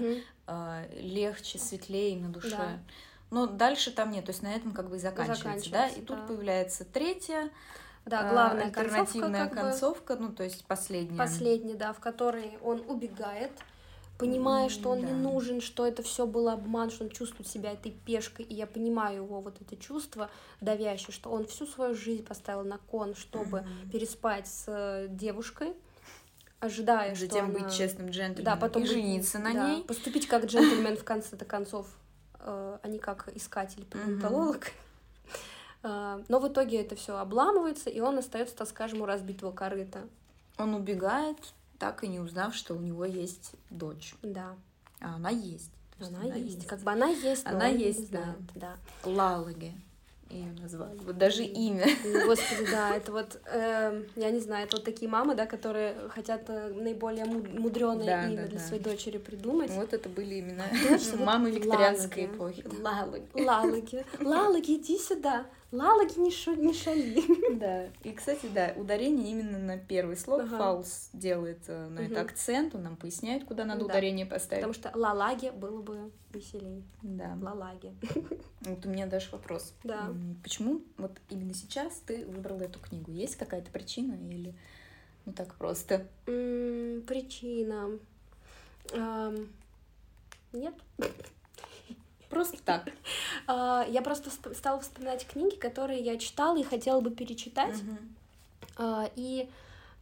а, легче, светлее на душе. Да. Но дальше там нет, то есть на этом как бы и заканчивается, да, заканчивается, и тут да. появляется третья Да, а, главная альтернативная концовка, как бы, концовка, ну то есть последняя. последняя, да, в которой он убегает, понимая, что он не М-да. нужен, что это все был обман, что он чувствует себя этой пешкой, и я понимаю его вот это чувство давящее, что он всю свою жизнь поставил на кон, чтобы Мгм. переспать с э, девушкой, ожидая, что Затем она- быть честным джентльменом да, потом и жениться на да, ней. поступить как джентльмен в конце-то концов, э, а не как искатель, палеонтолог. Э, Но в итоге это все обламывается, и он остается, так скажем, у разбитого корыта. Он убегает, так и не узнав, что у него есть дочь. Да, А она есть. Есть она, есть. Как бы она есть, Она есть, да. знает, да. Лалаге ее назвали. Вот даже имя. Ну, Господи, да, это вот, эм, я не знаю, это вот такие мамы, да, которые хотят э, наиболее мудреное Да, имя да, для да. своей дочери придумать. Вот это были вот мамы викторианской эпохи. Да. Лалаге. Лалаги, Лалаги, иди сюда. Лалаги, не, шу- не шали. Да. И, кстати, да, ударение именно на первый слог. Ага. Фаус делает э, на это акцент, он нам поясняет, куда надо Да. ударение поставить. Потому что Лалаге было бы веселее. Да. Лалаге. Вот у меня даже вопрос. Да. Почему вот именно сейчас ты выбрала эту книгу? Есть какая-то причина или ну так просто? М, Причина. Нет. Просто так. А, Я просто стала вспоминать книги, которые я читала и хотела бы перечитать. А, И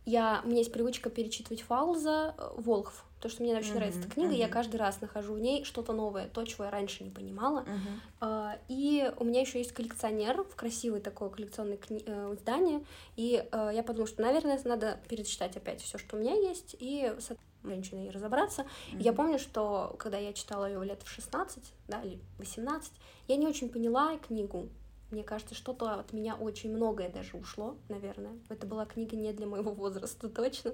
я, у меня есть привычка перечитывать Фауза э, Волхв. То, что мне очень нравится эта книга, я мгм. каждый раз нахожу в ней что-то новое, то, чего я раньше не понимала. А, И у меня еще есть коллекционер в красивое такое коллекционное кни- э, издание. И э, я подумала, что, наверное, надо перечитать опять все, что у меня есть, и женщиной разобраться. И Я помню, что когда я читала ее лет в 16, да, или 18, я не очень поняла книгу. Мне кажется, что-то от меня очень многое даже ушло, наверное. Это была книга не для моего возраста, точно.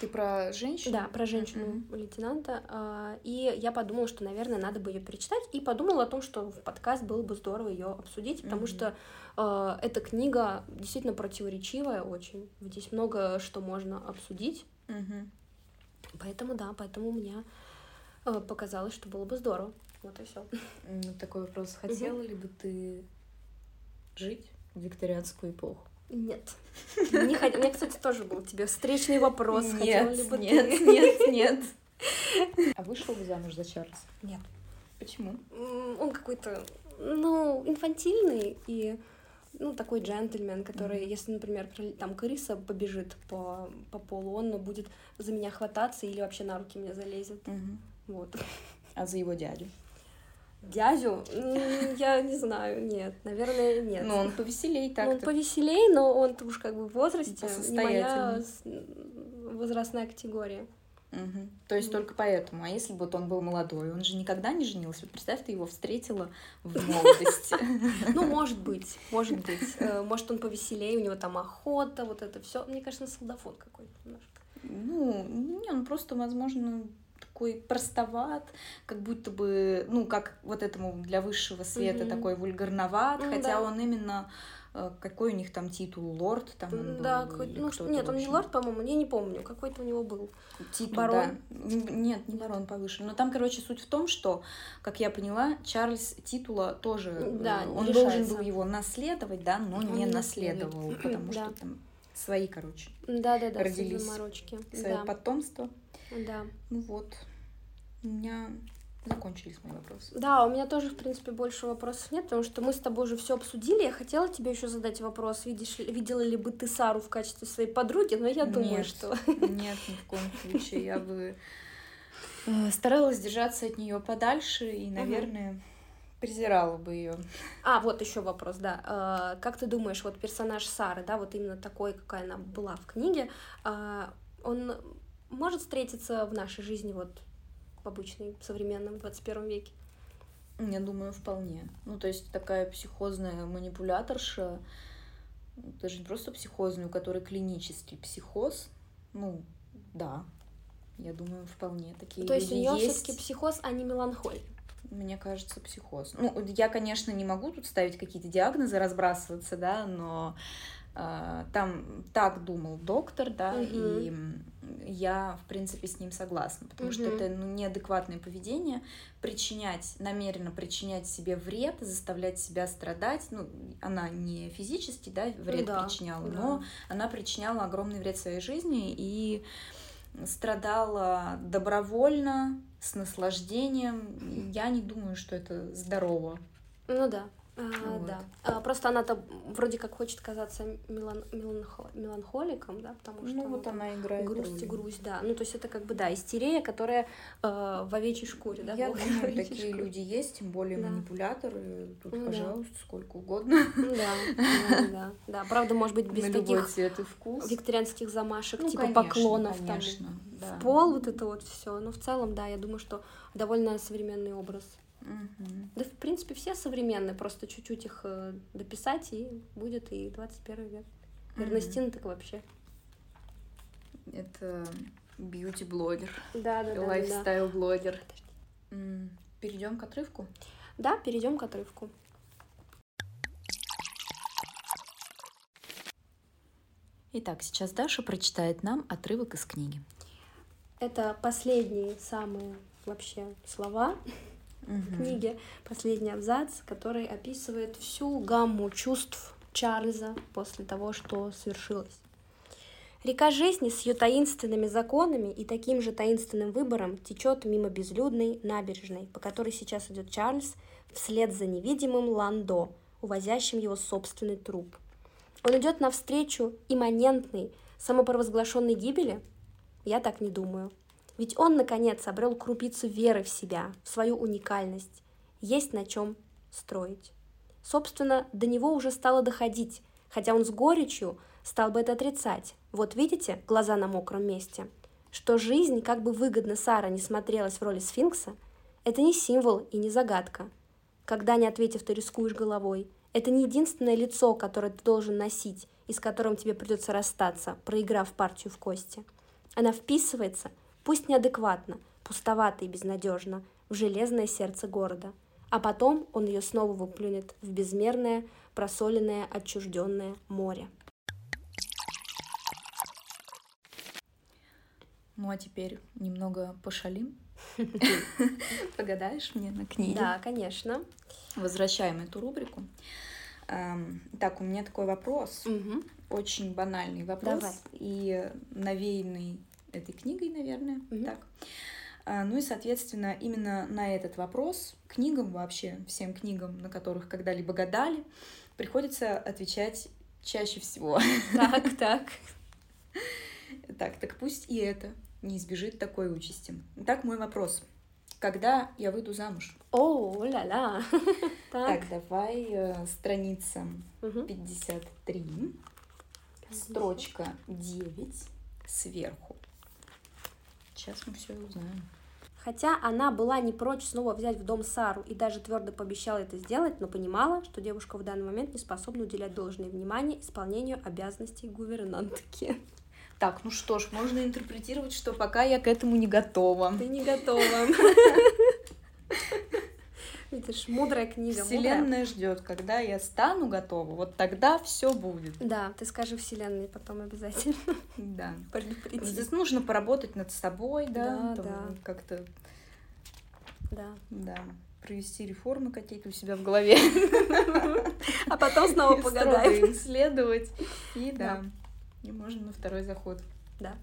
Ты про женщину? Да, про женщину-лейтенанта. А, И я подумала, что, наверное, надо бы ее перечитать. И подумала о том, что в подкаст было бы здорово ее обсудить, потому Мгм. что а, эта книга действительно противоречивая очень. Здесь много что можно обсудить. Мгм. Поэтому да, поэтому мне э, показалось, что было бы здорово. Вот и все. Ну, такой вопрос. Хотела ли бы ты жить в викторианскую эпоху? Нет. Не хот- У меня, кстати, тоже был тебе встречный вопрос. Хотела ли Нет, бы нет, ты? нет, нет. А вышел бы замуж за Чарльза? Нет. Почему? Он какой-то, ну, инфантильный и ну, такой джентльмен, который, Мгм. если, например, там крыса побежит по, по полу, он будет за меня хвататься или вообще на руки мне залезет. Мгм. Вот. А за его дядю? Дядю? Я не знаю, нет, наверное, нет. Ну, он повеселей так ну, Он повеселей, но он уж как бы в возрасте, моя возрастная категория. Мгм. То есть только поэтому. А если бы вот он был молодой, он же никогда не женился. Вот представь, ты его встретила в молодости. Ну, может быть, может быть. Э, Может, он повеселее, у него там охота, вот это все. Мне кажется, солдафон какой-то немножко. Ну, не, он просто, возможно, такой простоват, как будто бы, ну, как вот этому для высшего света такой вульгарноват, Ну, хотя он именно какой у них там титул, лорд там он был, Да, какой- или ну, кто-то, нет, он не лорд, по-моему, я не помню, какой-то у него был. Титул, Барон? да. Нет, не барон повыше. Но там, короче, суть в том, что, как я поняла, Чарльз титула тоже, э, Да, он не должен был его наследовать, да, но Он не наследовал, наследует. потому что Да. там свои, короче, Да-да-да, Родились заморочки. свое Да, потомство. да. Ну вот, у меня закончились мои вопросы. Да, у меня тоже, в принципе, больше вопросов нет, потому что мы с тобой уже все обсудили. Я хотела тебе еще задать вопрос, видишь, видела ли бы ты Сару в качестве своей подруги, но я думаю, Нет. что... Нет, ни в коем случае. Я бы э, старалась держаться от нее подальше и, наверное, презирала бы ее. А, вот еще вопрос, да. А, Как ты думаешь, вот персонаж Сары, да, вот именно такой, какая она была в книге, а, он может встретиться в нашей жизни вот в обычной, современном 21 веке? Я думаю, вполне. Ну, то есть такая психозная манипуляторша, даже не просто психозная, у которой клинический психоз, ну, да, я думаю, вполне такие То есть у нее есть. все-таки психоз, а не меланхолия. Мне кажется, психоз. Ну, я, конечно, не могу тут ставить какие-то диагнозы, разбрасываться, да, но там так думал доктор, да, Мгм. и я, в принципе, с ним согласна, потому что Мгм. это ну, неадекватное поведение, причинять, намеренно причинять себе вред, заставлять себя страдать, ну, она не физически, да, вред да, причиняла, да. но она причиняла огромный вред своей жизни и страдала добровольно, с наслаждением. Я не думаю, что это здорово. Ну да. А, Вот. Да. А, просто она-то вроде как хочет казаться мелан- меланхо- меланхоликом, да, потому что Ну вот она играет грусть и грусть, да. Ну, то есть это как бы, да, истерия, которая э, в овечьей шкуре, да? Я думаю, такие шкуре. люди есть, тем более Да. манипуляторы. Тут, Ну да. пожалуйста, сколько угодно. Ну Да, да, да, да. Правда, может быть, без На таких цвет и вкус. викторианских замашек, Ну, типа конечно, поклонов там да. в пол, вот это вот все. Но в целом, да, я думаю, что довольно современный образ. Мгм. Да, в принципе, все современные, просто чуть-чуть их э, дописать, и будет и 21 век. Эрнестина так вообще. Это бьюти-блогер, Да, да, да, да, да. лайфстайл-блогер. Перейдем к отрывку. Да, перейдем к отрывку. Итак, сейчас Даша прочитает нам отрывок из книги. Это последние самые вообще слова в книге, последний абзац, который описывает всю гамму чувств Чарльза после того, что свершилось. Река жизни с ее таинственными законами и таким же таинственным выбором течет мимо безлюдной набережной, по которой сейчас идет Чарльз, вслед за невидимым Ландо, увозящим его собственный труп. Он идет навстречу имманентной, самопровозглашенной гибели? Я так не думаю. Ведь он, наконец, обрел крупицу веры в себя, в свою уникальность. Есть на чем строить. Собственно, до него уже стало доходить, хотя он с горечью стал бы это отрицать. Вот видите, глаза на мокром месте. Что жизнь, как бы выгодно Сара не смотрелась в роли сфинкса, это не символ и не загадка. Когда не ответив, ты рискуешь головой. Это не единственное лицо, которое ты должен носить, и с которым тебе придется расстаться, проиграв партию в кости. Она вписывается, пусть неадекватно, пустовато и безнадежно, в железное сердце города. А потом он ее снова выплюнет в безмерное, просоленное, отчужденное море. Ну а теперь немного пошалим. Погадаешь мне на книге? Да, конечно. Возвращаем эту рубрику. Эм, Так, у меня такой вопрос. Очень банальный вопрос. И навеянный этой книгой, наверное. Мгм. Так. А, Ну и, соответственно, именно на этот вопрос книгам вообще, всем книгам, на которых когда-либо гадали, приходится отвечать чаще всего. Так, так. Так, так пусть и это не избежит такой участи. Итак, мой вопрос. Когда я выйду замуж. О, ля-ля. Так, давай э, страница Мгм. 53, строчка 9 сверху. Сейчас мы все узнаем. Хотя она была не прочь снова взять в дом Сару и даже твердо пообещала это сделать, но понимала, что девушка в данный момент не способна уделять должное внимание исполнению обязанностей гувернантки. Так, ну что ж, можно интерпретировать, что пока я к этому не готова. Ты не готова. Видишь, мудрая книга. Вселенная ждет, когда я стану готова, вот тогда все будет. Да, ты скажи Вселенной потом обязательно. Да. Предупреди. Здесь нужно поработать над собой, да, Да, да. как-то, Да. да, провести реформы какие-то у себя в голове. А потом снова погадаем. им следовать. И Да. да, и можно на второй заход. Да.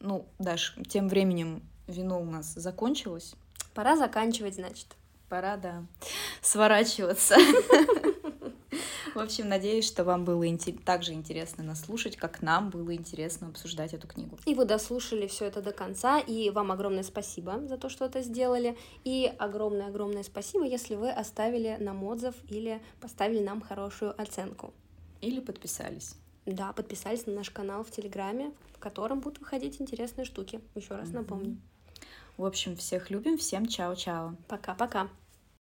Ну, Даш, тем временем вино у нас закончилось. Пора заканчивать, значит. Пора, да, сворачиваться. В общем, надеюсь, что вам было так же интересно нас слушать, как нам было интересно обсуждать эту книгу. И вы дослушали все это до конца, и вам огромное спасибо за то, что это сделали. И огромное-огромное спасибо, если вы оставили нам отзыв или поставили нам хорошую оценку. Или подписались. Да, подписались на наш канал в Телеграме, в котором будут выходить интересные штуки. Еще раз Мгм. напомню. В общем, всех любим, всем чао-чао. Пока-пока.